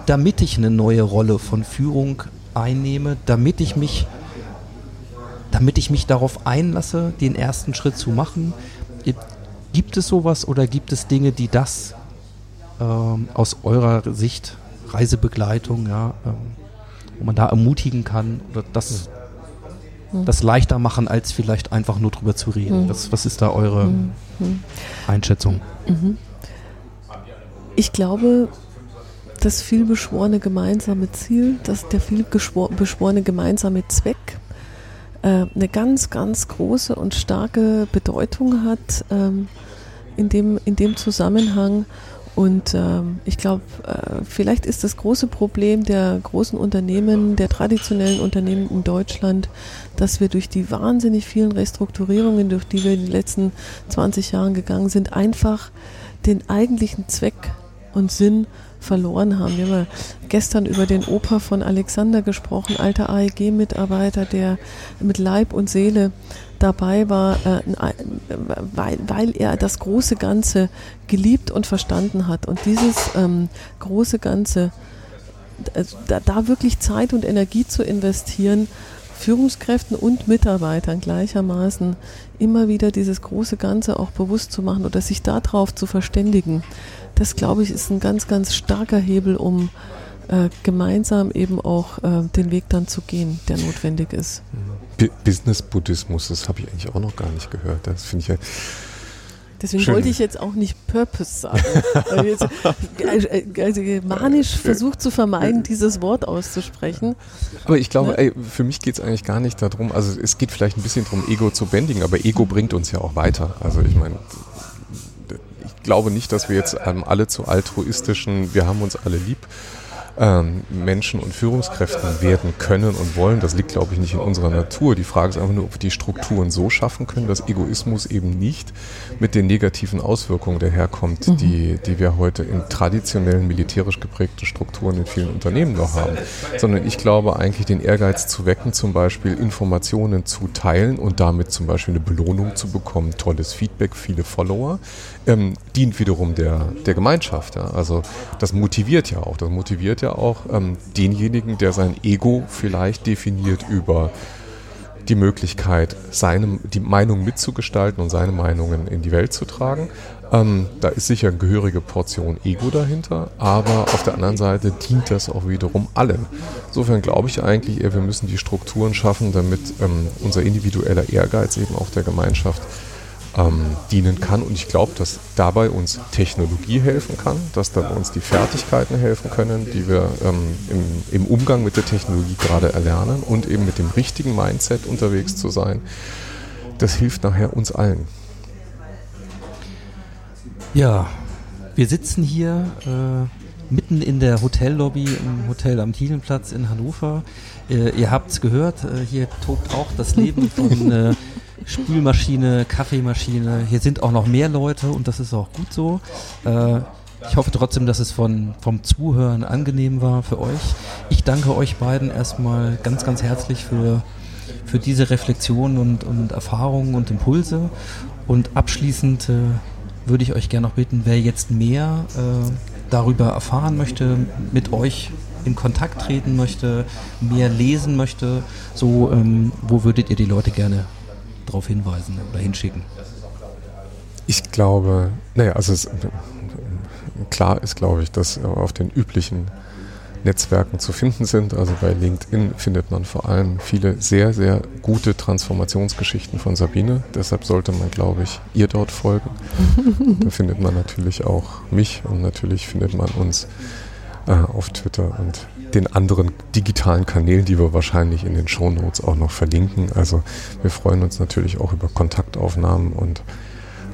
damit ich eine neue Rolle von Führung einnehme, damit ich mich, damit ich mich darauf einlasse, den ersten Schritt zu machen? Gibt es sowas oder gibt es Dinge, die das ähm, aus eurer Sicht, Reisebegleitung, ja, ähm, wo man da ermutigen kann oder das, Hm. das leichter machen, als vielleicht einfach nur drüber zu reden? Hm. Was, was ist da eure Hm, hm. Einschätzung? Mhm. Ich glaube, das vielbeschworene gemeinsame Ziel, dass der vielbeschworene gemeinsame Zweck äh, eine ganz, ganz große und starke Bedeutung hat ähm, in, dem, in dem Zusammenhang. Und ähm, ich glaube, äh, vielleicht ist das große Problem der großen Unternehmen, der traditionellen Unternehmen in Deutschland, dass wir durch die wahnsinnig vielen Restrukturierungen, durch die wir in den letzten 20 Jahren gegangen sind, einfach den eigentlichen Zweck und Sinn verloren haben. Wir haben gestern über den Opa von Alexander gesprochen, alter AEG-Mitarbeiter, der mit Leib und Seele dabei war, äh, weil, weil er das große Ganze geliebt und verstanden hat. Und dieses ähm, große Ganze, also da, da wirklich Zeit und Energie zu investieren, Führungskräften und Mitarbeitern gleichermaßen immer wieder dieses große Ganze auch bewusst zu machen oder sich darauf zu verständigen, das glaube ich ist ein ganz, ganz starker Hebel, um äh, gemeinsam eben auch äh, den Weg dann zu gehen, der notwendig ist. B Business-Buddhismus, das habe ich eigentlich auch noch gar nicht gehört. Das finde ich ja. Deswegen Schön. wollte ich jetzt auch nicht Purpose sagen. Jetzt, also manisch versucht zu vermeiden, dieses Wort auszusprechen. Aber ich glaube, Ne? ey, für mich geht es eigentlich gar nicht darum, also es geht vielleicht ein bisschen darum, Ego zu bändigen, aber Ego bringt uns ja auch weiter. Also ich meine, glaube nicht, dass wir jetzt ähm, alle zu altruistischen, wir haben uns alle lieb, ähm, Menschen und Führungskräften werden können und wollen. Das liegt, glaube ich, nicht in unserer Natur. Die Frage ist einfach nur, ob wir die Strukturen so schaffen können, dass Egoismus eben nicht mit den negativen Auswirkungen daherkommt, Mhm. die, die wir heute in traditionellen militärisch geprägten Strukturen in vielen Unternehmen noch haben. Sondern ich glaube eigentlich den Ehrgeiz zu wecken, zum Beispiel Informationen zu teilen und damit zum Beispiel eine Belohnung zu bekommen, tolles Feedback, viele Follower, ähm, dient wiederum der, der Gemeinschaft. Ja. Also das motiviert ja auch. Das motiviert ja auch ähm, denjenigen, der sein Ego vielleicht definiert über die Möglichkeit, seine, die Meinung mitzugestalten und seine Meinungen in die Welt zu tragen. Ähm, da ist sicher eine gehörige Portion Ego dahinter, aber auf der anderen Seite dient das auch wiederum allen. Insofern glaube ich eigentlich eher, wir müssen die Strukturen schaffen, damit ähm, unser individueller Ehrgeiz eben auch der Gemeinschaft ähm, dienen kann. Und ich glaube, dass dabei uns Technologie helfen kann, dass dabei uns die Fertigkeiten helfen können, die wir ähm, im, im Umgang mit der Technologie gerade erlernen und eben mit dem richtigen Mindset unterwegs zu sein. Das hilft nachher uns allen. Ja, wir sitzen hier äh, mitten in der Hotellobby im Hotel am Thielenplatz in Hannover. Äh, ihr habt es gehört, äh, hier tobt auch das Leben von äh, Spülmaschine, Kaffeemaschine. Hier sind auch noch mehr Leute und das ist auch gut so. Äh, ich hoffe trotzdem, dass es von, vom Zuhören angenehm war für euch. Ich danke euch beiden erstmal ganz, ganz herzlich für, für diese Reflexion und, und Erfahrungen und Impulse. Und abschließend äh, würde ich euch gerne noch bitten, wer jetzt mehr äh, darüber erfahren möchte, mit euch in Kontakt treten möchte, mehr lesen möchte, so ähm, wo würdet ihr die Leute gerne darauf hinweisen oder hinschicken? Ich glaube, naja, also es, klar ist, glaube ich, dass auf den üblichen Netzwerken zu finden sind. Also bei LinkedIn findet man vor allem viele sehr, sehr gute Transformationsgeschichten von Sabine. Deshalb sollte man, glaube ich, ihr dort folgen. da findet man natürlich auch mich und natürlich findet man uns äh, auf Twitter und den anderen digitalen Kanälen, die wir wahrscheinlich in den Shownotes auch noch verlinken. Also wir freuen uns natürlich auch über Kontaktaufnahmen und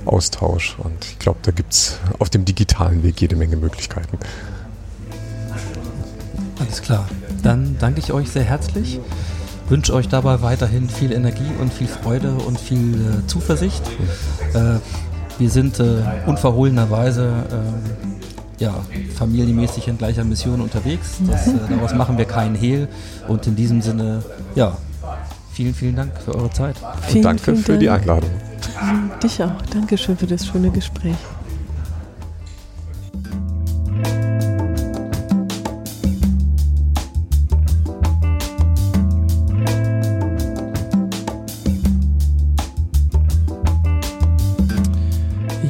Austausch. Und ich glaube, da gibt es auf dem digitalen Weg jede Menge Möglichkeiten. Alles klar. Dann danke ich euch sehr herzlich. Wünsche euch dabei weiterhin viel Energie und viel Freude und viel äh, Zuversicht. Äh, wir sind äh, unverhohlenerweise ähm, ja, familienmäßig in gleicher Mission unterwegs. Das, äh, daraus machen wir keinen Hehl. Und in diesem Sinne, ja, vielen, vielen Dank für eure Zeit. Vielen, und danke vielen für Dank. die Einladung. Dich auch. Dankeschön für das schöne Gespräch.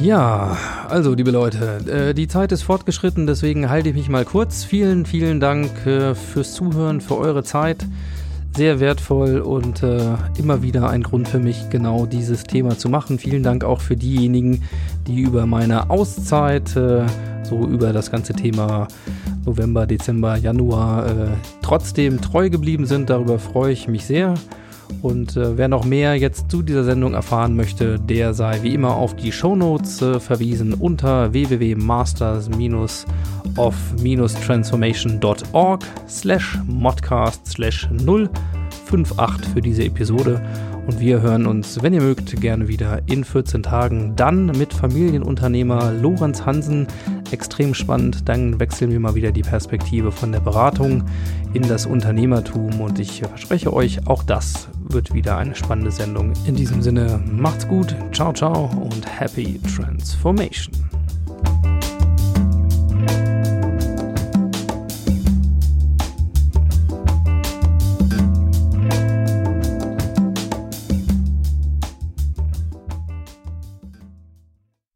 Ja, also liebe Leute, äh, die Zeit ist fortgeschritten, deswegen halte ich mich mal kurz. Vielen, vielen Dank äh, fürs Zuhören, für eure Zeit. Sehr wertvoll und äh, immer wieder ein Grund für mich, genau dieses Thema zu machen. Vielen Dank auch für diejenigen, die über meine Auszeit, so über das ganze Thema November, Dezember, Januar, trotzdem treu geblieben sind. Darüber freue ich mich sehr. Und äh, wer noch mehr jetzt zu dieser Sendung erfahren möchte, der sei wie immer auf die Shownotes äh, verwiesen unter www.masters-of-transformation.org slash modcast slash 058 für diese Episode. Und wir hören uns, wenn ihr mögt, gerne wieder in 14 Tagen. Dann mit Familienunternehmer Lorenz Hansen. Extrem spannend. Dann wechseln wir mal wieder die Perspektive von der Beratung in das Unternehmertum. Und ich verspreche euch, auch das wird wieder eine spannende Sendung. In diesem Sinne, macht's gut, ciao, ciao und happy transformation.